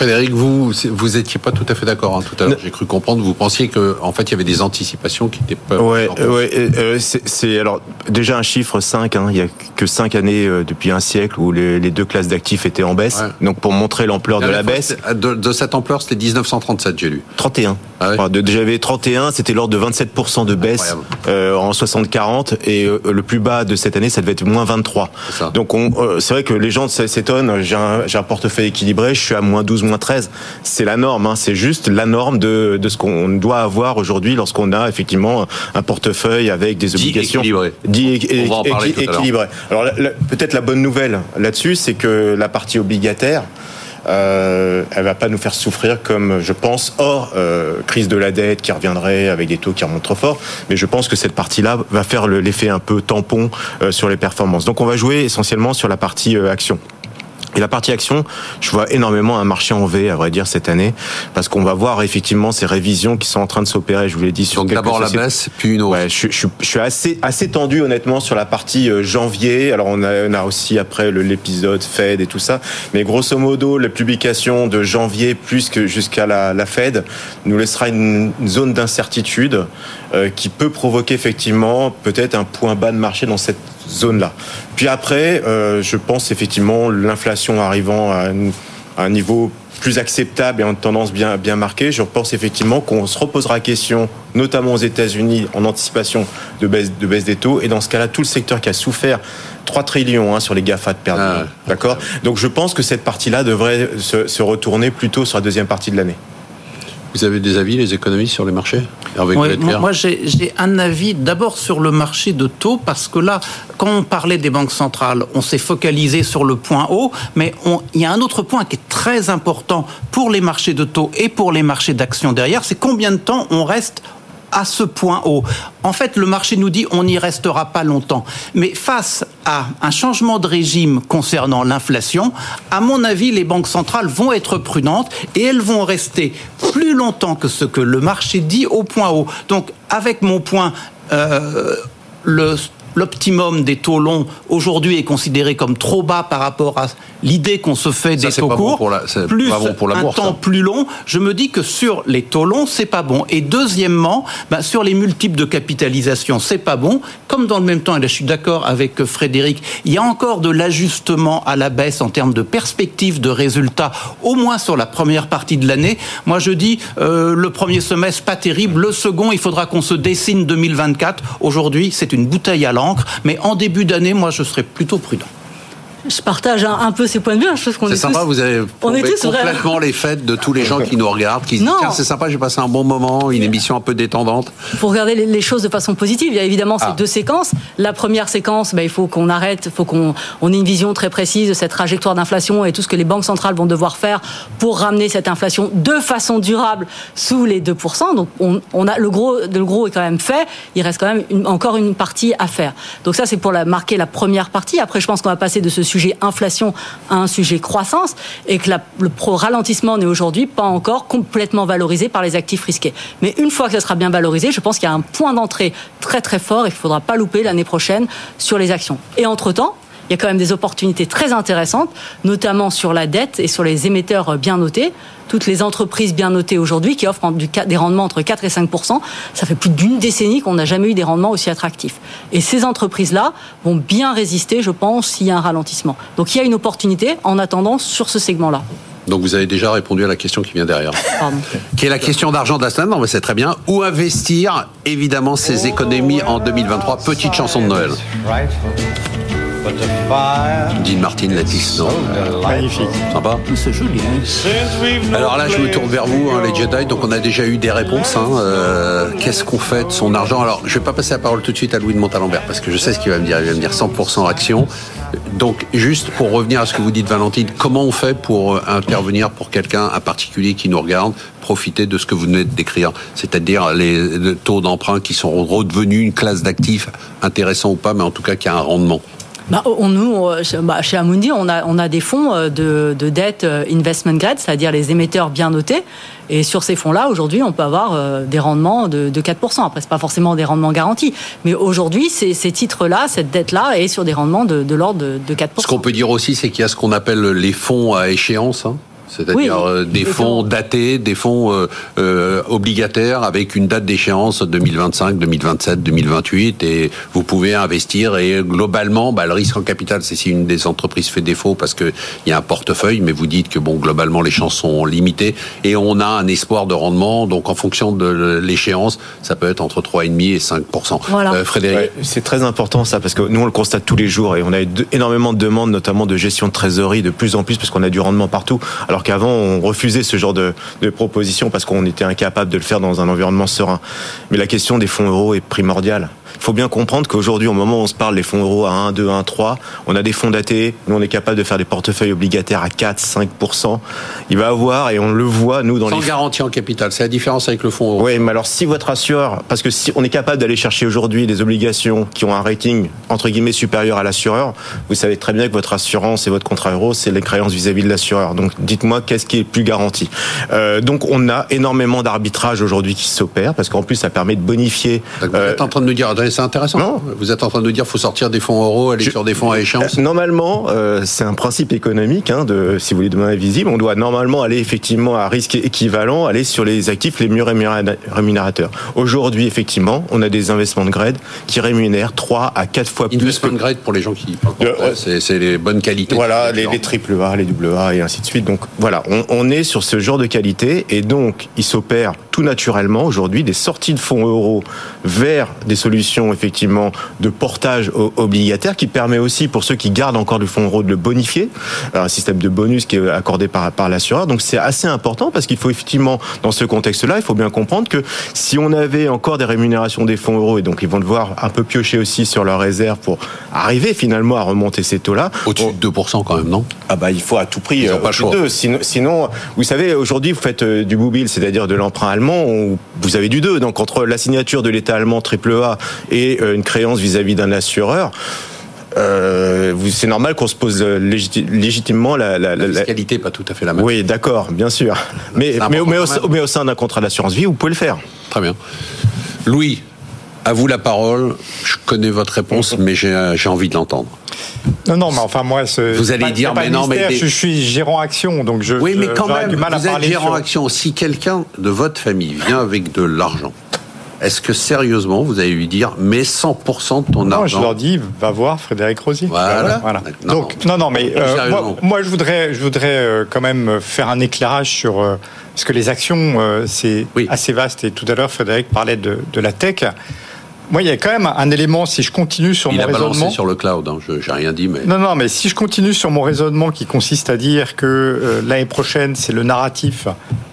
Frédéric, vous vous étiez pas tout à fait d'accord hein, tout à l'heure. J'ai cru comprendre. Vous pensiez que en fait il y avait des anticipations qui étaient pas. Ouais, ouais. Euh, c'est alors déjà un chiffre 5. Hein, il y a que 5 années euh, depuis un siècle où les, deux classes d'actifs étaient en baisse. Donc pour montrer l'ampleur de la, baisse. De, cette ampleur, c'était 1937, j'ai lu. 31. Ah J'avais 31, c'était l'ordre de 27% de baisse euh, en 60-40 et le plus bas de cette année, ça devait être moins 23. Donc c'est vrai que les gens s'étonnent. J'ai un, un portefeuille équilibré, je suis à moins 12 moins 13. C'est la norme, hein. c'est juste la norme de, de ce qu'on doit avoir aujourd'hui lorsqu'on a effectivement un portefeuille avec des obligations dit équilibré. Alors peut-être la bonne nouvelle là-dessus, c'est que la partie obligataire, euh, elle va pas nous faire souffrir comme je pense hors euh, crise de la dette qui reviendrait avec des taux qui remontent trop fort mais je pense que cette partie-là va faire l'effet un peu tampon euh, sur les performances donc on va jouer essentiellement sur la partie euh, action et la partie action, je vois énormément un marché en V, à vrai dire, cette année, parce qu'on va voir effectivement ces révisions qui sont en train de s'opérer, je vous l'ai dit, sur Donc d'abord la baisse, puis une hausse. Ouais, je, je, je, suis assez, assez tendu, honnêtement, sur la partie euh, janvier. Alors on a, on a aussi après l'épisode Fed et tout ça, mais grosso modo, la publication de janvier plus que jusqu'à la, la Fed nous laissera une, zone d'incertitude euh, qui peut provoquer effectivement peut-être un point bas de marché dans cette zone-là. Puis après, je pense effectivement l'inflation arrivant à un niveau plus acceptable et en tendance bien, bien marquée, je pense effectivement qu'on se reposera la question, notamment aux États-Unis, en anticipation de baisse, de baisse des taux. Et dans ce cas-là, tout le secteur qui a souffert 3 trillions hein, sur les GAFA de perdre. Ah D'accord? Donc je pense que cette partie-là devrait se, se retourner plutôt sur la deuxième partie de l'année. Vous avez des avis, les économistes, sur les marchés? Moi, j'ai un avis d'abord sur le marché de taux, parce que là, quand on parlait des banques centrales, on s'est focalisé sur le point haut, mais il y a un autre point qui est très important pour les marchés de taux et pour les marchés d'actions derrière, c'est combien de temps on reste à ce point haut. En fait, le marché nous dit on n'y restera pas longtemps. Mais face à un changement de régime concernant l'inflation, à mon avis, les banques centrales vont être prudentes et elles vont rester plus longtemps que ce que le marché dit au point haut. Donc, avec mon point, euh, le l'optimum des taux longs aujourd'hui est considéré comme trop bas par rapport à l'idée qu'on se fait des taux courts, plus un temps plus long, je me dis que sur les taux longs, c'est pas bon. Et deuxièmement, ben, sur les multiples de capitalisation, c'est pas bon. Comme dans le même temps, et là je suis d'accord avec Frédéric, il y a encore de l'ajustement à la baisse en termes de perspective de résultats, au moins sur la première partie de l'année. Moi je dis, euh, le premier semestre, pas terrible. Le second, il faudra qu'on se dessine 2024. Aujourd'hui, c'est une bouteille à Mais en début d'année, moi, je serais plutôt prudent je partage un, peu ces points de vue. Hein, je qu'on est, sympa, vous avez on est complètement les fêtes de tous les gens qui nous regardent, qui se disent c'est sympa, j'ai passé un bon moment, une émission un peu détendante. Pour regarder les, choses de façon positive, il y a évidemment ces ah. deux séquences. La première séquence, ben, il faut qu'on arrête, il faut qu'on ait une vision très précise de cette trajectoire d'inflation et tout ce que les banques centrales vont devoir faire pour ramener cette inflation de façon durable sous les 2%. Donc on, a le gros, le gros est quand même fait. Il reste quand même encore une partie à faire. Donc ça c'est pour la, marquer la première partie. Après je pense qu'on va passer de ce sujet inflation à un sujet croissance et que le pro ralentissement n'est aujourd'hui pas encore complètement valorisé par les actifs risqués. Mais une fois que ça sera bien valorisé, je pense qu'il y a un point d'entrée très très fort et qu'il ne faudra pas louper l'année prochaine sur les actions. Et entre-temps, il y a quand même des opportunités très intéressantes, notamment sur la dette et sur les émetteurs bien notés. Toutes les entreprises bien notées aujourd'hui qui offrent des rendements entre 4 et 5% ça fait plus d'une décennie qu'on n'a jamais eu des rendements aussi attractifs. Et ces entreprises-là vont bien résister, je pense, s'il y a un ralentissement. Donc il y a une opportunité en attendant sur ce segment-là. Donc vous avez déjà répondu à la question qui vient derrière. Pardon. Qui est la question d'argent de la semaine. Non, mais c'est très bien. Où investir, évidemment, ces économies en 2023 Petite chanson de Noël. Dean Martin, la non Magnifique. Sympa C'est joli. Hein. Alors là, je me tourne vers vous, hein, les Jedi. Donc on a déjà eu des réponses. Hein. Euh, qu'est-ce qu'on fait de son argent? Alors, je vais pas passer la parole tout de suite à Louis de Montalembert parce que je sais ce qu'il va me dire. Il va me dire 100% action. Donc, juste pour revenir à ce que vous dites, Valentine, comment on fait pour euh, intervenir pour quelqu'un, un particulier qui nous regarde, profiter de ce que vous venez de décrire, c'est-à-dire les taux d'emprunt qui sont redevenus une classe d'actifs intéressant ou pas, mais en tout cas qui a un rendement bah, on, nous, bah, chez Amundi, on a, on a des fonds euh, de, de dette euh, investment grade, c'est-à-dire les émetteurs bien notés. Et sur ces fonds-là, aujourd'hui, on peut avoir euh, des rendements de, de 4%. Après, c'est pas forcément des rendements garantis. Mais aujourd'hui, ces, ces titres-là, cette dette-là est sur des rendements de, de l'ordre de, de 4%. Ce qu'on peut dire aussi, c'est qu'il y a ce qu'on appelle les fonds à échéance. Hein c'est-à-dire euh, des fonds datés, des fonds euh, euh, obligataires avec une date d'échéance 2025, 2027, 2028, et vous pouvez investir. Et globalement, bah, le risque en capital, c'est si une des entreprises fait défaut parce qu'il y a un portefeuille, mais vous dites que bon, globalement, les chances sont limitées et on a un espoir de rendement. Donc, en fonction de l'échéance, ça peut être entre 3,5 et 5 voilà. Frédéric, c'est très important ça parce que nous on le constate tous les jours et on a énormément de demandes, notamment de gestion de trésorerie, de plus en plus parce qu'on a du rendement partout. Alors alors qu'avant on refusait ce genre de, de propositions parce qu'on était incapable de le faire dans un environnement serein. Mais la question des fonds euros est primordiale. Il faut bien comprendre qu'aujourd'hui, au moment où on se parle des fonds euros à 1, 2, 1, 3, on a des fonds datés. Nous, on est capable de faire des portefeuilles obligataires à 4, 5 Il va avoir, et on le voit, nous, dans Sans les. garantie en capital. C'est la différence avec le fonds euro. Oui, mais alors, si votre assureur, parce que si on est capable d'aller chercher aujourd'hui des obligations qui ont un rating, entre guillemets, supérieur à l'assureur, vous savez très bien que votre assurance et votre contrat euro, c'est les créances vis-à-vis de l'assureur. Donc, dites-moi, qu'est-ce qui est plus garanti? Euh, donc, on a énormément d'arbitrage aujourd'hui qui s'opère, parce qu'en plus, ça permet de bonifier. Vous êtes en train de nous dire, c'est intéressant. Non. Vous êtes en train de dire qu'il faut sortir des fonds euros, aller sur des fonds à échéance. Normalement, c'est un principe économique. Hein, de, si vous voulez demander visible, on doit normalement aller effectivement à risque équivalent, aller sur les actifs les mieux rémunérateurs. Aujourd'hui, effectivement, on a des investements de grade qui rémunèrent 3 à 4 fois plus. Investment grade pour les gens qui c'est les bonnes qualités. Voilà, les, triple A, les double A et ainsi de suite. Donc voilà, on, on est sur ce genre de qualité et donc il s'opère tout naturellement aujourd'hui des sorties de fonds euros vers des solutions effectivement de portage obligataire qui permet aussi pour ceux qui gardent encore du fonds euro de le bonifier, un système de bonus qui est accordé par, par l'assureur. Donc c'est assez important parce qu'il faut effectivement dans ce contexte-là, il faut bien comprendre que si on avait encore des rémunérations des fonds euros et donc ils vont devoir un peu piocher aussi sur leurs réserves pour arriver finalement à remonter ces taux-là. Au-dessus de 2% quand même, non? Ah bah il faut à tout prix. Ils pas le Sinon, sinon, vous savez, aujourd'hui vous faites euh, du mobile, c'est-à-dire de l'emprunt allemand, vous avez du 2. Donc entre la signature de l'État allemand AAA et euh, une créance vis-à-vis d'un assureur, euh, c'est normal qu'on se pose légitimement la, la, la, fiscalité pas tout à fait la même. Oui, d'accord, bien sûr. Mais, mais, au, mais, au, sein d'un contrat d'assurance vie, vous pouvez le faire. Très bien. Louis, à vous la parole. Je connais votre réponse, mais j'ai envie de l'entendre. Non, non, mais enfin moi, vous allez dire, mais non, mais je suis gérant action, donc je. Oui, mais quand même, vous êtes gérant action. Si quelqu'un de votre famille vient avec de l'argent, est-ce que sérieusement vous allez lui dire, mais 100% de ton non, argent je leur dis, va voir Frédéric Rosier. Voilà. Donc, non, non, mais euh, moi, je voudrais, je voudrais euh, quand même faire un éclairage sur. Euh, parce que les actions, c'est assez vaste. Et tout à l'heure, Frédéric parlait de, de la tech. Moi, il y a quand même un élément, si je continue sur mon raisonnement... sur le cloud, hein, je n'ai rien dit, mais... Non, non, mais si je continue sur mon raisonnement qui consiste à dire que euh, l'année prochaine, c'est le narratif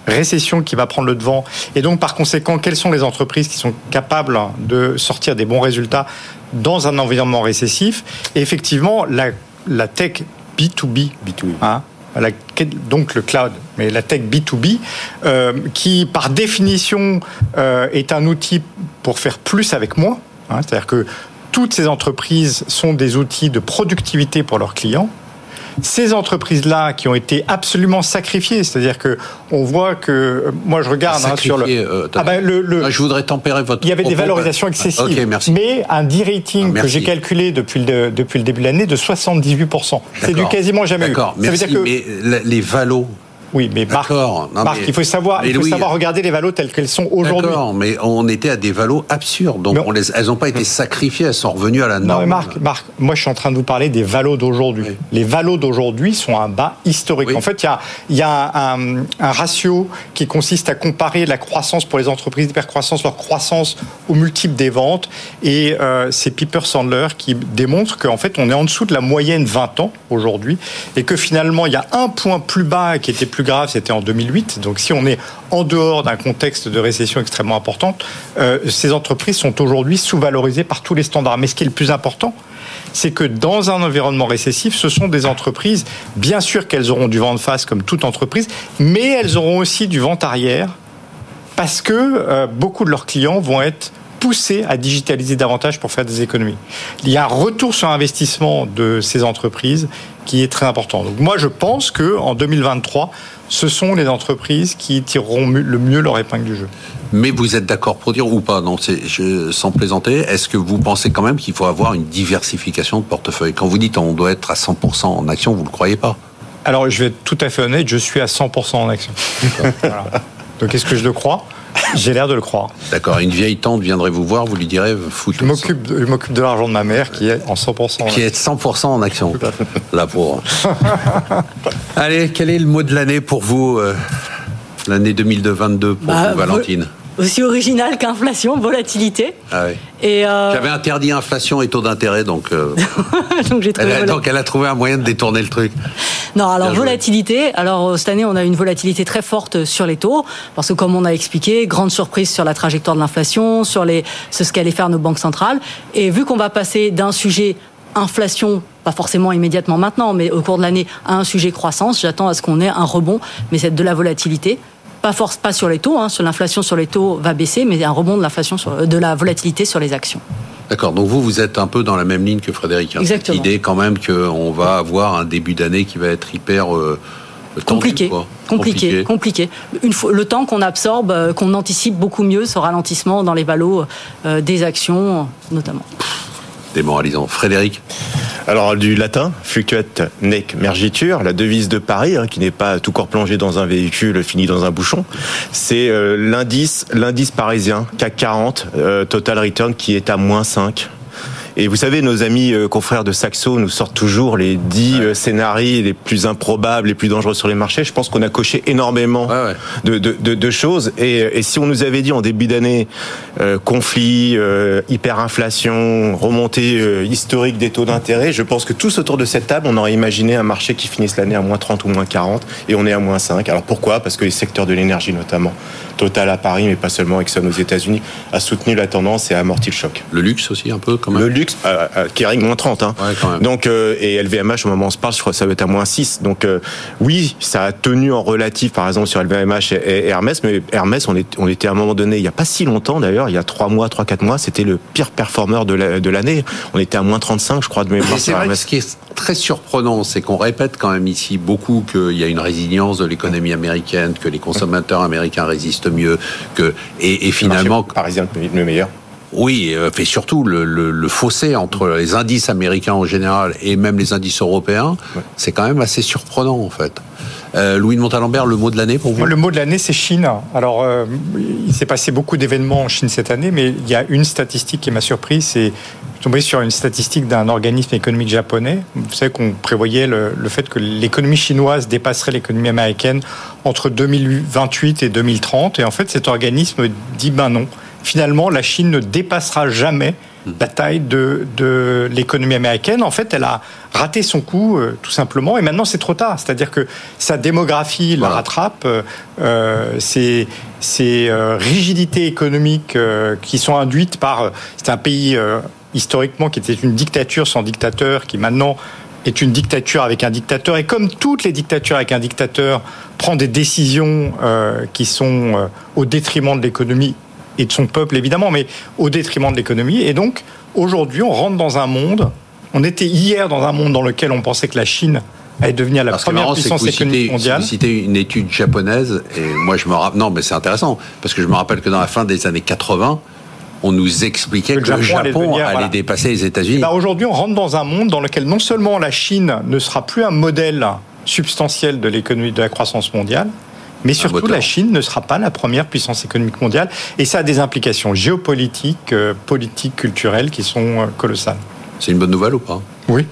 récession qui va prendre le devant, et donc par conséquent, quelles sont les entreprises qui sont capables de sortir des bons résultats dans un environnement récessif? Et effectivement, la, la tech B2B, B2B. Hein, donc le cloud, mais la tech B2B, euh, qui par définition euh, est un outil pour faire plus avec moins. Hein, C'est-à-dire que toutes ces entreprises sont des outils de productivité pour leurs clients ces entreprises-là qui ont été absolument sacrifiées, c'est-à-dire que on voit que moi je regarde hein, sur le, euh, ah ben, le, ah, je voudrais tempérer votre. Il y avait des valorisations excessives, mais un D-rating que j'ai calculé depuis le depuis le début de l'année de 78% C'est du quasiment jamais eu. D'accord, mais les valos oui, mais Marc, il faut savoir, il faut savoir regarder les valos telles qu'elles sont aujourd'hui. D'accord, mais on était à des valos absurdes. Donc on les, elles n'ont pas été sacrifiées, elles sont revenues à la norme. Non, mais Marc, Marc, moi je suis en train de vous parler des valos d'aujourd'hui. Les valos d'aujourd'hui sont un bas historique. En fait, il y a, y a un, un, ratio qui consiste à comparer la croissance pour les entreprises d'hypercroissance, leur croissance au multiple des ventes. Et euh, c'est Piper Sandler qui démontre qu'en fait on est en dessous de la moyenne 20 ans aujourd'hui et que finalement il y a un point plus bas qui était plus grave, c'était en 2008. Donc si on est en dehors d'un contexte de récession extrêmement importante, euh, ces entreprises sont aujourd'hui sous-valorisées par tous les standards. Mais ce qui est le plus important, c'est que dans un environnement récessif, ce sont des entreprises, bien sûr qu'elles auront du vent de face comme toute entreprise, mais elles auront aussi du vent arrière parce que euh, beaucoup de leurs clients vont être poussés à digitaliser davantage pour faire des économies. Il y a un retour sur investissement de ces entreprises qui est très important. Donc moi, je pense que en 2023, ce sont les entreprises qui tireront le mieux leur épingle du jeu. Mais vous êtes d'accord pour dire ou pas? Non, je, sans plaisanter. Est-ce que vous pensez quand même qu'il faut avoir une diversification de portefeuille? Quand vous dites on doit être à 100% en action, vous le croyez pas? Alors, je vais être tout à fait honnête. Je suis à 100% en action. Donc, est-ce que je le crois? j'ai l'air de le croire. D'accord. Une vieille tante viendrait vous voir, vous lui direz foutre. Je m'occupe, je m'occupe de l'argent de ma mère qui est en 100%. Qui est 100% en action. La pauvre. Allez, quel est le mot de l'année pour vous euh, L'année 2022 pour bah, vous, Valentine? Aussi original qu'inflation, volatilité. Ah oui. Et euh, J'avais interdit inflation et taux d'intérêt, donc, euh, donc, j'ai elle a, donc elle a trouvé un moyen de détourner le truc. Non, alors volatilité. Alors euh, cette année, on a une volatilité très forte sur les taux, parce que comme on a expliqué, grande surprise sur la trajectoire de l'inflation, sur les, ce qu'allaient faire nos banques centrales. Et vu qu'on va passer d'un sujet inflation, pas forcément immédiatement maintenant, mais au cours de l'année, à un sujet croissance, j'attends à ce qu'on ait un rebond, mais c'est de la volatilité pas force pas sur les taux, hein, sur l'inflation sur les taux va baisser, mais un rebond de l'inflation de la volatilité sur les actions. D'accord. Donc vous, vous êtes un peu dans la même ligne que Frédéric. Hein. Exactement. L'idée quand même qu'on va avoir un début d'année qui va être hyper euh, compliqué, compliqué, compliqué, Une fois, le temps qu'on absorbe, euh, qu'on anticipe beaucoup mieux ce ralentissement dans les valos euh, des actions, notamment. Démoralisant. Frédéric alors du latin, fluctuate nec mergitur, la devise de Paris, hein, qui n'est pas tout corps plongé dans un véhicule fini dans un bouchon, c'est euh, l'indice l'indice parisien CAC 40 total return qui est à moins 5 et vous savez, nos amis euh, confrères de Saxo nous sortent toujours les dix euh, scénarios les plus improbables, les plus dangereux sur les marchés. Je pense qu'on a coché énormément De, de, de, choses. Et, et, si on nous avait dit en début d'année euh, conflit, hyperinflation, remontée historique des taux d'intérêt, je pense que tous autour de cette table, on aurait imaginé un marché qui finisse l'année à moins 30 ou moins 40, et on est à moins 5. Alors pourquoi? Parce que les secteurs de l'énergie notamment, Total à Paris, mais pas seulement Exxon aux États-Unis, a soutenu la tendance et a amorti le choc. Le luxe aussi un peu quand même. Le luxe euh, euh, règne moins 30. Hein. Donc, euh, et LVMH, au moment où on se parle, je crois que ça va être à moins 6. Donc, oui, ça a tenu en relatif, par exemple, sur LVMH et, Hermès, mais Hermès, on, est, on était à un moment donné, il n'y a pas si longtemps d'ailleurs, il y a 3 mois, 3-4 mois, c'était le pire performeur de l'année. on était à moins 35, je crois, de mémoire. C'est vrai que ce qui est très surprenant, c'est qu'on répète quand même ici beaucoup qu'il y a une résilience de l'économie américaine, que les consommateurs américains résistent mieux, que et, et finalement parisien le meilleur. Oui, euh, fait surtout le, fossé entre les indices américains en général et même les indices européens, c'est quand même assez surprenant en fait. Euh, Louis de Montalembert, le mot de l'année pour vous? Le mot de l'année, c'est Chine. Alors, euh, il s'est passé beaucoup d'événements en Chine cette année, mais il y a une statistique qui m'a surpris, c'est tombé sur une statistique d'un organisme économique japonais. Vous savez qu'on prévoyait le, le, fait que l'économie chinoise dépasserait l'économie américaine entre 2028 et 2030. Et en fait, cet organisme dit ben non finalement, la Chine ne dépassera jamais la taille de, de l'économie américaine. En fait, elle a raté son coup, euh, tout simplement, et maintenant c'est trop tard. C'est-à-dire que sa démographie la rattrape, euh, euh ces, euh, rigidités économiques qui sont induites par... c'est un pays historiquement qui était une dictature sans dictateur, qui maintenant est une dictature avec un dictateur, et comme toutes les dictatures avec un dictateur, prend des décisions qui sont au détriment de l'économie et de son peuple évidemment, mais au détriment de l'économie. Et donc aujourd'hui, on rentre dans un monde. On était hier dans un monde dans lequel on pensait que la Chine allait devenir la première puissance économique mondiale. Vous citez une étude japonaise, et moi je me rappelle. Non, mais c'est intéressant, parce que je me rappelle que dans la fin des années 80, on nous expliquait que, le Japon, allait, dépasser les États-Unis. Ben aujourd'hui, on rentre dans un monde dans lequel non seulement la Chine ne sera plus un modèle substantiel de l'économie de la croissance mondiale, mais surtout, la Chine ne sera pas la première puissance économique mondiale. Et ça a des implications géopolitiques, euh, politiques, culturelles qui sont euh, colossales. C'est une bonne nouvelle ou pas? Oui.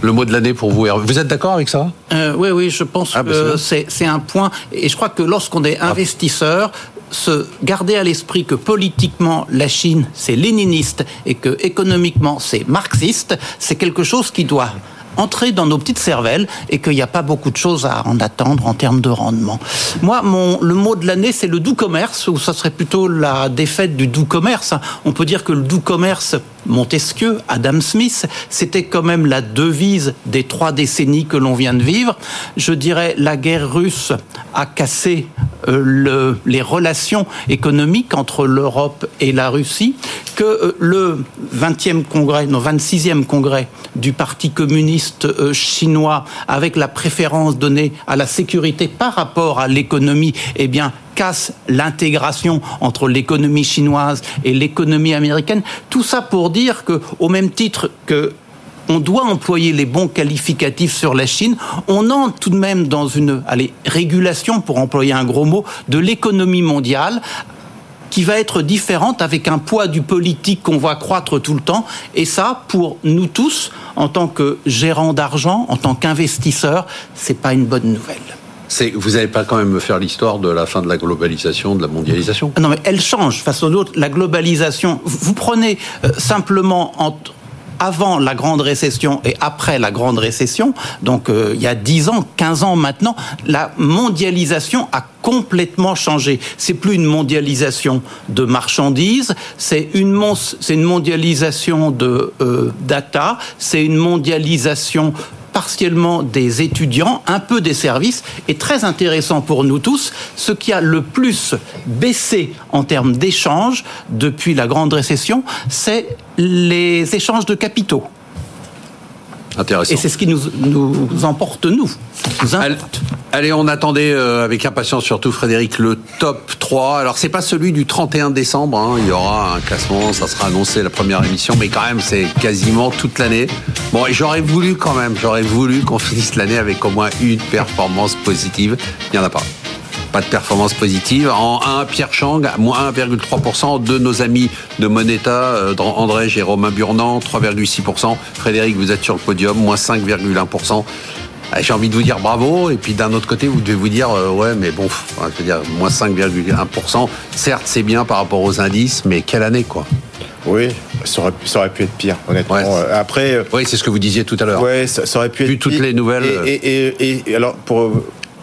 Le mot de l'année pour vous, Vous êtes d'accord avec ça? Euh, Oui, oui, je pense ah, bah, que c'est un point. Et je crois que lorsqu'on est investisseur, se garder à l'esprit que politiquement la Chine c'est léniniste et que économiquement c'est marxiste, c'est quelque chose qui doit entrer dans nos petites cervelles et qu'il n'y a pas beaucoup de choses à en attendre en termes de rendement. Moi, mon, le mot de l'année, c'est le doux commerce, ou ça serait plutôt la défaite du doux commerce. On peut dire que le doux commerce, Montesquieu, Adam Smith, c'était quand même la devise des trois décennies que l'on vient de vivre. Je dirais la guerre russe a cassé euh, le, les relations économiques entre l'Europe et la Russie, que euh, le 20e congrès, non 26e congrès du Parti communiste euh, chinois, avec la préférence donnée à la sécurité par rapport à l'économie, eh bien casse l'intégration entre l'économie chinoise et l'économie américaine. Tout ça pour dire que, au même titre que on doit employer les bons qualificatifs sur la Chine. On entre tout de même dans une régulation, pour employer un gros mot, de l'économie mondiale qui va être différente avec un poids du politique qu'on voit croître tout le temps. Et ça, pour nous tous, en tant que gérants d'argent, en tant qu'investisseurs, c'est pas une bonne nouvelle vous n'allez pas quand même me faire l'histoire de la fin de la globalisation, de la mondialisation? Non, mais elle change face aux autres. La globalisation, vous prenez euh, simplement avant la grande récession et après la grande récession, donc euh, il y a 10 ans, 15 ans maintenant, la mondialisation a complètement changé. C'est plus une mondialisation de marchandises, c'est une, une mondialisation de euh, data, c'est une mondialisation partiellement des étudiants, un peu des services, et très intéressant pour nous tous, ce qui a le plus baissé en termes d'échanges depuis la grande récession, c'est les échanges de capitaux. Intéressant. Et c'est ce qui nous, nous emporte, nous. Allez, on attendait euh, avec impatience surtout Frédéric le top 3. Alors c'est pas celui du 31 décembre, hein. il y aura un classement, ça sera annoncé la première émission, mais quand même c'est quasiment toute l'année. Bon, et j'aurais voulu quand même, j'aurais voulu qu'on finisse l'année avec au moins une performance positive. Il n'y en a pas pas de performance positive. En 1, Pierre Chang, moins 1,3%. De nos amis de Moneta, euh, André et Romain Burnand, 3,6%. Frédéric, vous êtes sur le podium, moins 5,1%. Ah, j'ai envie de vous dire bravo, et puis d'un autre côté, vous devez vous dire, euh, ouais, mais bon, je veux dire, moins 5,1%. Certes, c'est bien par rapport aux indices, mais quelle année, quoi oui, ça aurait, ça aurait, pu être pire, honnêtement. Euh, après, oui, c'est ce que vous disiez tout à l'heure. Oui, ça, aurait pu être Vu toutes les nouvelles. et, et, alors, pour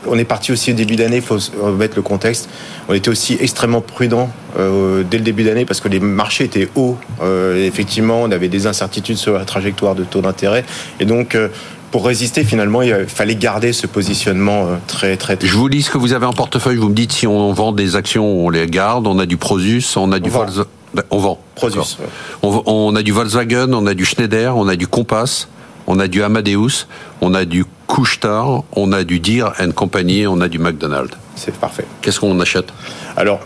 on est parti aussi au début d'année, il faut remettre le contexte. On était aussi extrêmement prudent euh, dès le début d'année parce que les marchés étaient hauts. Euh, effectivement, on avait des incertitudes sur la trajectoire de taux d'intérêt. Et donc, euh, pour résister, finalement, il fallait garder ce positionnement très, très, Je vous lis ce que vous avez en portefeuille. Vous me dites si on vend des actions, on les garde. On a du Prosus, on a du Volkswagen. On vend. Prosus. On, a du Volkswagen, on a du Schneider, on a du Compass, on a du Amadeus, on a du Couchetard, on a du Deere and Company, on a du McDonald's. C'est parfait. Qu'est-ce qu'on achète? Alors,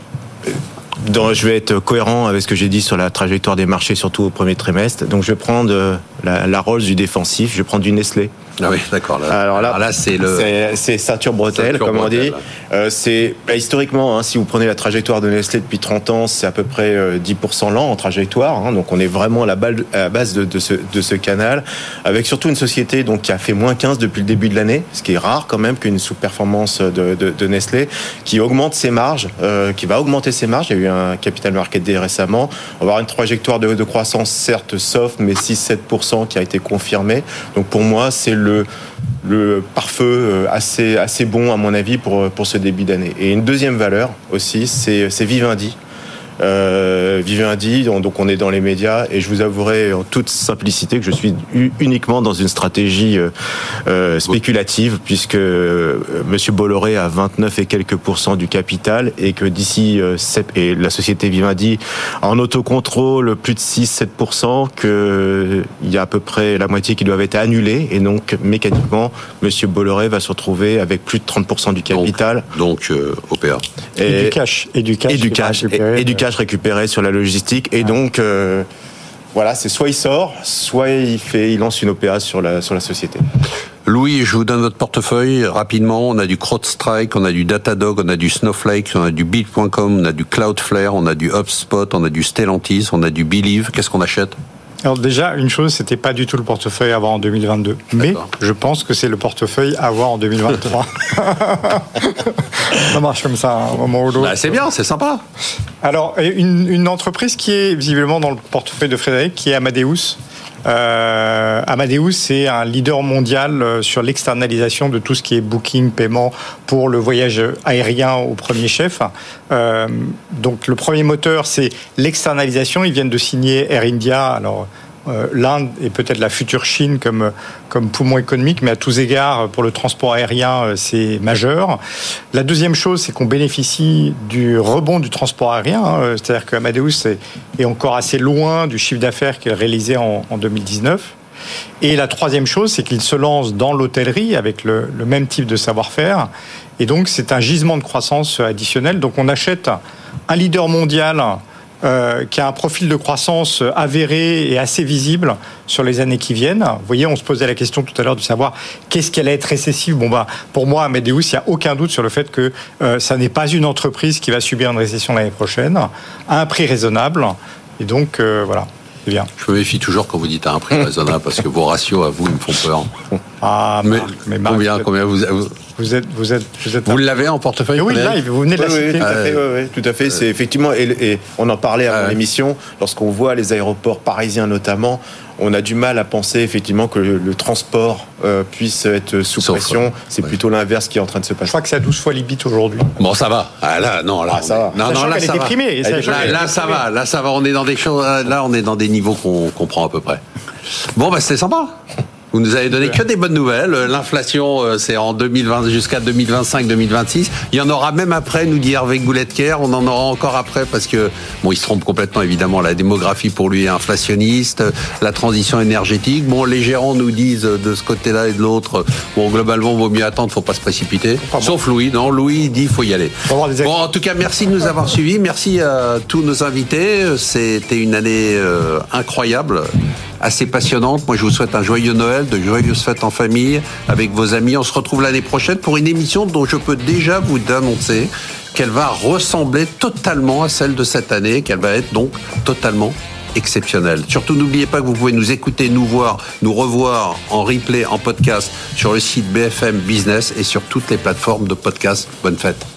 euh, je vais être cohérent avec ce que j'ai dit sur la trajectoire des marchés, surtout au premier trimestre. Donc, je vais prendre euh, la, la Rolls du défensif, je vais prendre du Nestlé. Ah oui, d'accord. Alors là, c'est le c'est ceinture bretelle, comme on dit. Euh, c'est bah, historiquement, hein, si vous prenez la trajectoire de Nestlé depuis 30 ans, c'est à peu près 10% euh, lent en trajectoire. Hein, donc on est vraiment à la, base de, de, ce, de, ce, canal, avec surtout une société donc qui a fait moins 15 depuis le début de l'année, ce qui est rare quand même qu'une sous-performance de, de, Nestlé, qui augmente ses marges, euh, qui va augmenter ses marges. Il y a eu un capital market day récemment. On va avoir une trajectoire de, croissance certes soft, mais 6-7% qui a été confirmée. Donc pour moi, c'est le le, le pare-feu euh, assez, assez bon, à mon avis, pour, pour ce début d'année. Et une deuxième valeur aussi, c'est Vivendi euh, Vivendi, donc on est dans les médias, et je vous avouerai en toute simplicité que je suis uniquement dans une stratégie euh, euh spéculative, puisque Monsieur Bolloré a 29 et quelques pourcents du capital, et que d'ici et la société Vivendi en autocontrôle plus de 6-7%, qu'il y a à peu près la moitié qui doivent être annulés, et donc mécaniquement Monsieur Bolloré va se retrouver avec plus de 30% du capital. Donc, donc OPA. Et, du cash. Et du cash. Et du cash. Et, du cash récupéré sur la logistique. Et donc, euh, voilà, c'est soit il sort, soit il, fait, il lance une OPA sur la, sur la société. Louis, je vous donne votre portefeuille rapidement. On a du CrowdStrike, on a du Datadog, on a du Snowflake, on a du Build.com, on a du Cloudflare, on a du HubSpot, on a du Stellantis, on a du Believe. Qu'est-ce qu'on achète? Alors déjà, une chose, c'était pas du tout le portefeuille à avoir en 2022. Mais je pense que c'est le portefeuille à avoir en 2023. ça marche comme ça, un hein, moment ou l'autre. Bah, c'est bien, c'est sympa. Alors, une, une, entreprise qui est visiblement dans le portefeuille de Frédéric, qui est Amadeus. Euh, Amadeus, c'est un leader mondial euh, sur l'externalisation de tout ce qui est booking, paiement pour le voyage aérien au premier chef. Euh, donc le premier moteur, c'est l'externalisation. Ils viennent de signer Air India. l'Inde est peut-être la future Chine comme, comme poumon économique, mais à tous égards, pour le transport aérien, euh, c'est majeur. La deuxième chose, c'est qu'on bénéficie du rebond du transport aérien, hein. c'est-à-dire qu'Amadeus est, est encore assez loin du chiffre d'affaires qu'il réalisait en, en 2019. Et la troisième chose, c'est qu'il se lance dans l'hôtellerie avec le, le, même type de savoir-faire. Et donc, c'est un gisement de croissance additionnel. Donc, on achète un leader mondial euh, qui a un profil de croissance avéré et assez visible sur les années qui viennent. Vous voyez, on se posait la question tout à l'heure de savoir qu'est-ce qu'elle allait être récessive. Bon, bah, pour moi, Amadeus, il n'y a aucun doute sur le fait que euh, ça n'est pas une entreprise qui va subir une récession l'année prochaine, à un prix raisonnable. Et donc, euh, voilà. Bien. Je me méfie toujours quand vous dites à un prix raisonnable parce que vos ratios à vous ils me font peur. Ah, mais, mais combien, combien vous, vous êtes, vous êtes, vous êtes. Vous l'avez en portefeuille Oui, là, vous venez de la citer. Oui, tout à fait. Oui, tout à fait. C'est effectivement, et, on en parlait avant l'émission. Lorsqu'on voit les aéroports parisiens notamment, on a du mal à penser effectivement que le, transport euh, puisse être sous pression. C'est plutôt l'inverse qui est en train de se passer. Je crois que c'est à 12 fois l'IBIT aujourd'hui. Bon, ça va. Ah, là, non, là, ah, ça va. Non, non, là, ça va. Là, là, ça va. Là, ça va. On est dans des choses. Là, on est dans des niveaux qu'on comprend à peu près. Bon, bah, c'était sympa. Vous nous avez donné que des bonnes nouvelles. L'inflation, euh, c'est en 2020 jusqu'à 2025-2026. Il y en aura même après, nous dit Hervé Gouletker. On en aura encore après parce que, bon, il se trompe complètement évidemment. La démographie pour lui est inflationniste. La transition énergétique. Bon, les gérants nous disent de ce côté-là et de l'autre, bon, globalement, vaut mieux attendre, faut pas se précipiter. Sauf Louis. Non, Louis dit, faut y aller. Bon, en tout cas, merci de nous avoir suivis. Merci à tous nos invités. C'était une année euh, incroyable assez passionnante. Moi, je vous souhaite un joyeux Noël, de joyeuses fêtes en famille avec vos amis. On se retrouve l'année prochaine pour une émission dont je peux déjà vous annoncer qu'elle va ressembler totalement à celle de cette année, qu'elle va être donc totalement exceptionnelle. Surtout, n'oubliez pas que vous pouvez nous écouter, nous voir, nous revoir en replay, en podcast sur le site BFM Business et sur toutes les plateformes de podcast. Bonne fête.